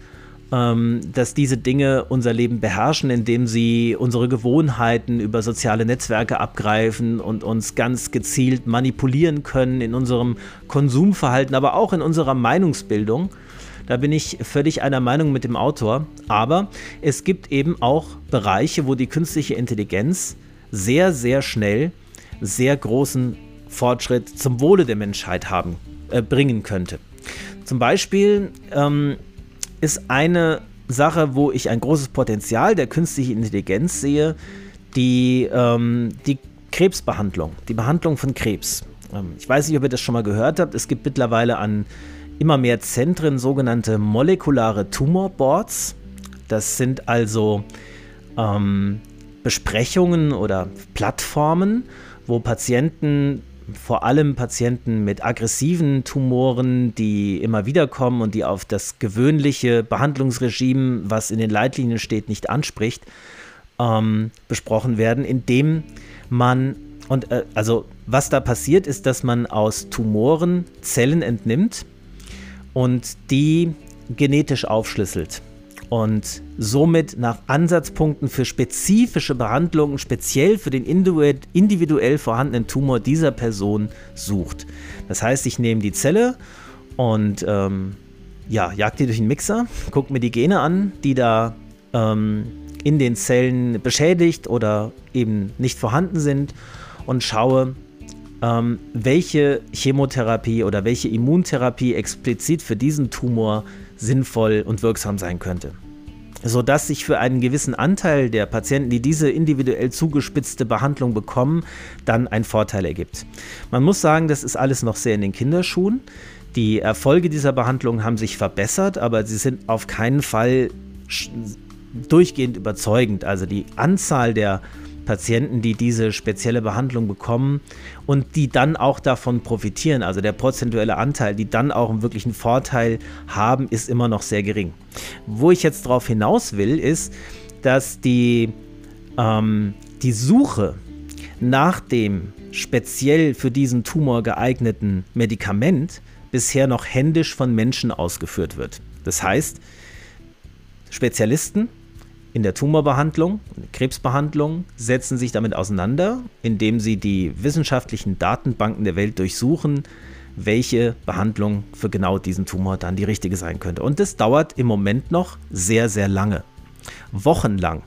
ähm, dass diese Dinge unser Leben beherrschen, indem sie unsere Gewohnheiten über soziale Netzwerke abgreifen und uns ganz gezielt manipulieren können in unserem Konsumverhalten, aber auch in unserer Meinungsbildung. Da bin ich völlig einer Meinung mit dem Autor. Aber es gibt eben auch Bereiche, wo die künstliche Intelligenz sehr, sehr schnell sehr großen Fortschritt zum Wohle der Menschheit haben, äh, bringen könnte. Zum Beispiel ähm, ist eine Sache, wo ich ein großes Potenzial der künstlichen Intelligenz sehe, die, ähm, die Krebsbehandlung, die Behandlung von Krebs. Ähm, ich weiß nicht, ob ihr das schon mal gehört habt. Es gibt mittlerweile an immer mehr Zentren sogenannte molekulare Tumorboards. Das sind also ähm, Besprechungen oder Plattformen, wo Patienten vor allem Patienten mit aggressiven Tumoren, die immer wieder kommen und die auf das gewöhnliche Behandlungsregime, was in den Leitlinien steht, nicht anspricht, ähm, besprochen werden, indem man und äh, also was da passiert ist, dass man aus Tumoren Zellen entnimmt und die genetisch aufschlüsselt und somit nach Ansatzpunkten für spezifische Behandlungen, speziell für den individuell vorhandenen Tumor dieser Person sucht. Das heißt, ich nehme die Zelle und ähm, ja, jag die durch den Mixer, gucke mir die Gene an, die da ähm, in den Zellen beschädigt oder eben nicht vorhanden sind und schaue, ähm, welche Chemotherapie oder welche Immuntherapie explizit für diesen Tumor sinnvoll und wirksam sein könnte. Sodass sich für einen gewissen Anteil der Patienten, die diese individuell zugespitzte Behandlung bekommen, dann ein Vorteil ergibt. Man muss sagen, das ist alles noch sehr in den Kinderschuhen. Die Erfolge dieser Behandlung haben sich verbessert, aber sie sind auf keinen Fall durchgehend überzeugend. Also die Anzahl der Patienten, die diese spezielle Behandlung bekommen und die dann auch davon profitieren, also der prozentuelle Anteil, die dann auch einen wirklichen Vorteil haben, ist immer noch sehr gering. Wo ich jetzt darauf hinaus will, ist, dass die, ähm, die Suche nach dem speziell für diesen Tumor geeigneten Medikament bisher noch händisch von Menschen ausgeführt wird. Das heißt, Spezialisten in der Tumorbehandlung, Krebsbehandlung, setzen sich damit auseinander, indem sie die wissenschaftlichen Datenbanken der Welt durchsuchen, welche Behandlung für genau diesen Tumor dann die richtige sein könnte. Und das dauert im Moment noch sehr, sehr lange. Wochenlang.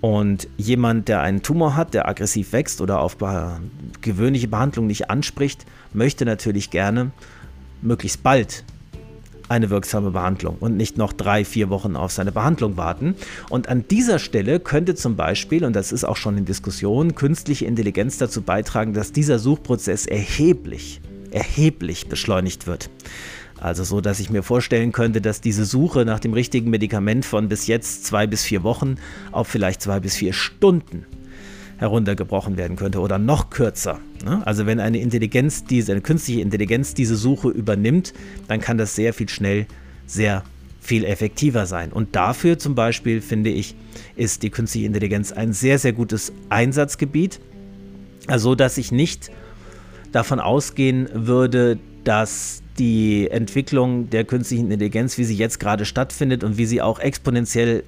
Und jemand, der einen Tumor hat, der aggressiv wächst oder auf gewöhnliche Behandlung nicht anspricht, möchte natürlich gerne möglichst bald eine wirksame Behandlung und nicht noch drei, vier Wochen auf seine Behandlung warten. Und an dieser Stelle könnte zum Beispiel, und das ist auch schon in Diskussion, künstliche Intelligenz dazu beitragen, dass dieser Suchprozess erheblich, erheblich beschleunigt wird. Also so, dass ich mir vorstellen könnte, dass diese Suche nach dem richtigen Medikament von bis jetzt zwei bis vier Wochen auf vielleicht zwei bis vier Stunden heruntergebrochen werden könnte oder noch kürzer. Ne? Also wenn eine Intelligenz, diese, eine künstliche Intelligenz diese Suche übernimmt, dann kann das sehr viel schnell sehr viel effektiver sein. Und dafür zum Beispiel, finde ich, ist die künstliche Intelligenz ein sehr, sehr gutes Einsatzgebiet. Also, dass ich nicht davon ausgehen würde, dass die Entwicklung der künstlichen Intelligenz, wie sie jetzt gerade stattfindet und wie sie auch exponentiell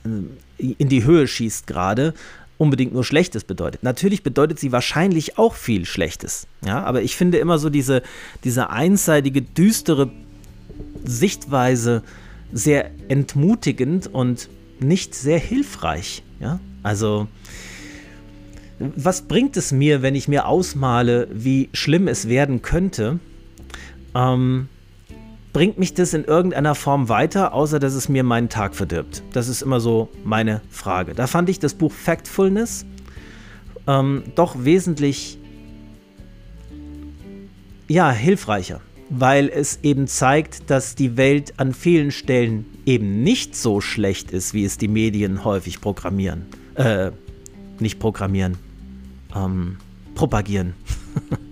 äh, in die Höhe schießt gerade, unbedingt nur Schlechtes bedeutet. Natürlich bedeutet sie wahrscheinlich auch viel Schlechtes. Ja, aber ich finde immer so diese, diese einseitige, düstere Sichtweise sehr entmutigend und nicht sehr hilfreich. Ja, also was bringt es mir, wenn ich mir ausmale, wie schlimm es werden könnte? Ähm, bringt mich das in irgendeiner Form weiter, außer dass es mir meinen Tag verdirbt? Das ist immer so meine Frage. Da fand ich das Buch Factfulness ähm, doch wesentlich ja, hilfreicher, weil es eben zeigt, dass die Welt an vielen Stellen eben nicht so schlecht ist, wie es die Medien häufig programmieren. Äh, nicht programmieren, ähm, propagieren.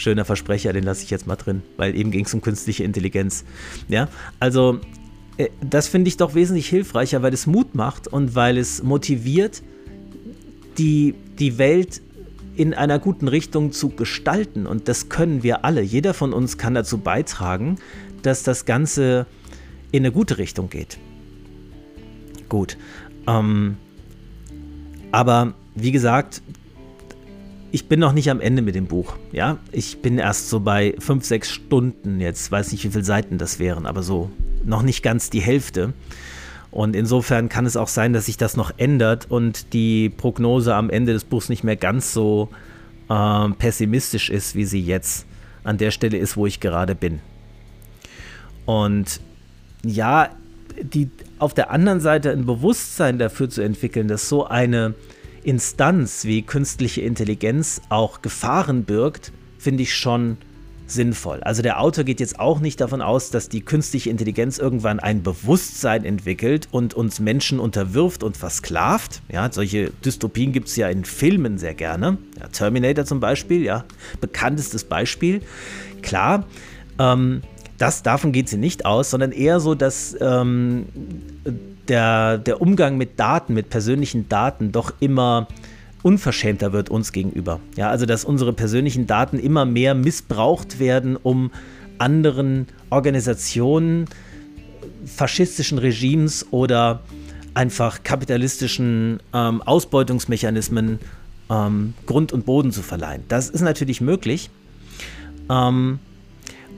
schöner Versprecher, den lasse ich jetzt mal drin, weil eben ging es um künstliche Intelligenz. Ja, also äh, das finde ich doch wesentlich hilfreicher, weil es Mut macht und weil es motiviert, die, die Welt in einer guten Richtung zu gestalten. Und das können wir alle. Jeder von uns kann dazu beitragen, dass das Ganze in eine gute Richtung geht. Gut. Ähm, aber wie gesagt, ich bin noch nicht am Ende mit dem Buch. Ja, ich bin erst so bei fünf, sechs Stunden jetzt. Weiß nicht, wie viele Seiten das wären, aber so noch nicht ganz die Hälfte. Und insofern kann es auch sein, dass sich das noch ändert und die Prognose am Ende des Buchs nicht mehr ganz so äh, pessimistisch ist, wie sie jetzt an der Stelle ist, wo ich gerade bin. Und ja, die, auf der anderen Seite ein Bewusstsein dafür zu entwickeln, dass so eine Instanz wie künstliche Intelligenz auch Gefahren birgt, finde ich schon sinnvoll. Also der Autor geht jetzt auch nicht davon aus, dass die künstliche Intelligenz irgendwann ein Bewusstsein entwickelt und uns Menschen unterwirft und versklavt. Ja, solche Dystopien gibt es ja in Filmen sehr gerne. Ja, Terminator zum Beispiel, ja, bekanntestes Beispiel. Klar, ähm, das, davon geht sie nicht aus, sondern eher so, dass ähm, der, der Umgang mit Daten, mit persönlichen Daten doch immer unverschämter wird uns gegenüber. Ja, also dass unsere persönlichen Daten immer mehr missbraucht werden, um anderen Organisationen, faschistischen Regimes oder einfach kapitalistischen ähm, Ausbeutungsmechanismen ähm, Grund und Boden zu verleihen. Das ist natürlich möglich. Ähm,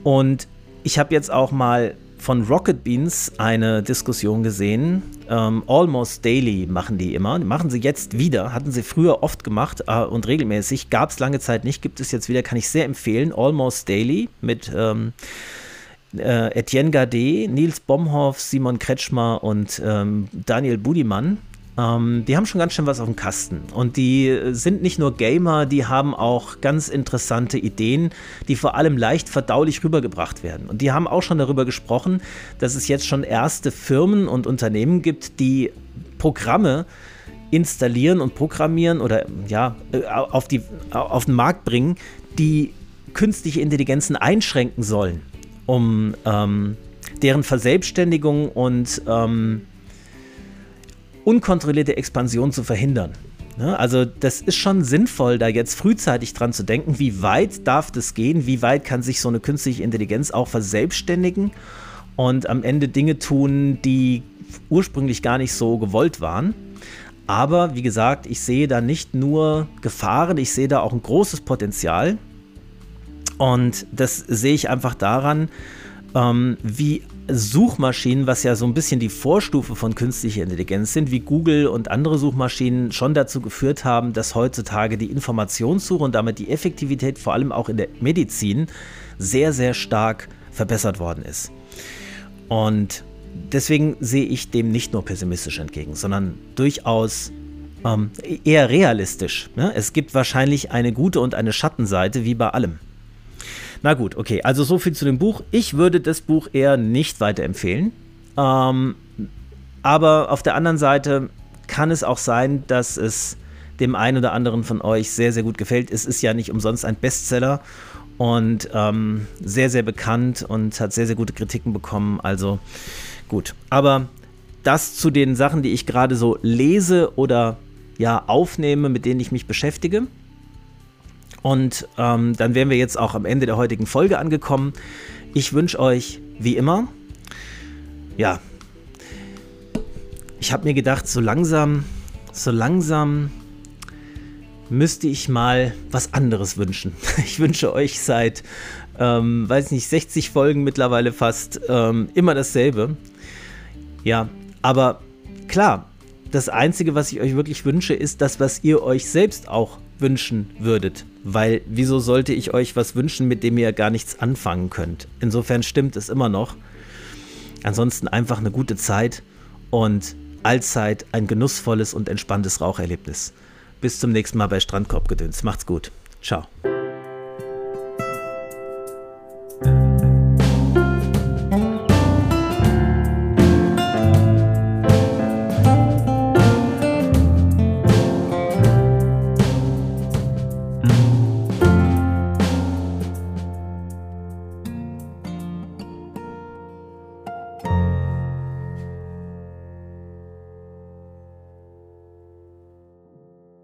und ich habe jetzt auch mal von Rocket Beans eine Diskussion gesehen. Ähm, Almost Daily machen die immer. Machen sie jetzt wieder. Hatten sie früher oft gemacht äh, und regelmäßig. Gab es lange Zeit nicht, gibt es jetzt wieder. Kann ich sehr empfehlen. Almost Daily mit ähm, äh, Etienne Gade, Nils Bomhoff, Simon Kretschmer und ähm, Daniel Budimann. Ähm, die haben schon ganz schön was auf dem Kasten. Und die sind nicht nur Gamer, die haben auch ganz interessante Ideen, die vor allem leicht verdaulich rübergebracht werden. Und die haben auch schon darüber gesprochen, dass es jetzt schon erste Firmen und Unternehmen gibt, die Programme installieren und programmieren oder ja, äh, auf, die, auf den Markt bringen, die künstliche Intelligenzen einschränken sollen, um ähm, deren Verselbstständigung und ähm, unkontrollierte Expansion zu verhindern. Ne? Also das ist schon sinnvoll, da jetzt frühzeitig dran zu denken, wie weit darf das gehen, wie weit kann sich so eine künstliche Intelligenz auch verselbstständigen und am Ende Dinge tun, die ursprünglich gar nicht so gewollt waren. Aber wie gesagt, ich sehe da nicht nur Gefahren, ich sehe da auch ein großes Potenzial. Und das sehe ich einfach daran, ähm, wie Suchmaschinen, was ja so ein bisschen die Vorstufe von künstlicher Intelligenz sind, wie Google und andere Suchmaschinen schon dazu geführt haben, dass heutzutage die Informationssuche und damit die Effektivität vor allem auch in der Medizin sehr, sehr stark verbessert worden ist. Und deswegen sehe ich dem nicht nur pessimistisch entgegen, sondern durchaus ähm, eher realistisch. Ne? Es gibt wahrscheinlich eine gute und eine Schattenseite, wie bei allem. Na gut, okay. Also so viel zu dem Buch. Ich würde das Buch eher nicht weiterempfehlen. Ähm, aber auf der anderen Seite kann es auch sein, dass es dem einen oder anderen von euch sehr, sehr gut gefällt. Es ist ja nicht umsonst ein Bestseller und ähm, sehr, sehr bekannt und hat sehr, sehr gute Kritiken bekommen. Also gut. Aber das zu den Sachen, die ich gerade so lese oder ja aufnehme, mit denen ich mich beschäftige. Und ähm, dann wären wir jetzt auch am Ende der heutigen Folge angekommen. Ich wünsche euch, wie immer, ja, ich habe mir gedacht, so langsam, so langsam müsste ich mal was anderes wünschen. Ich wünsche euch seit, ähm, weiß nicht, 60 Folgen mittlerweile fast ähm, immer dasselbe. Ja, aber klar, das Einzige, was ich euch wirklich wünsche, ist das, was ihr euch selbst auch wünschen würdet. Weil wieso sollte ich euch was wünschen, mit dem ihr gar nichts anfangen könnt? Insofern stimmt es immer noch. Ansonsten einfach eine gute Zeit und allzeit ein genussvolles und entspanntes Raucherlebnis. Bis zum nächsten Mal bei Strandkorbgedöns. Macht's gut. Ciao.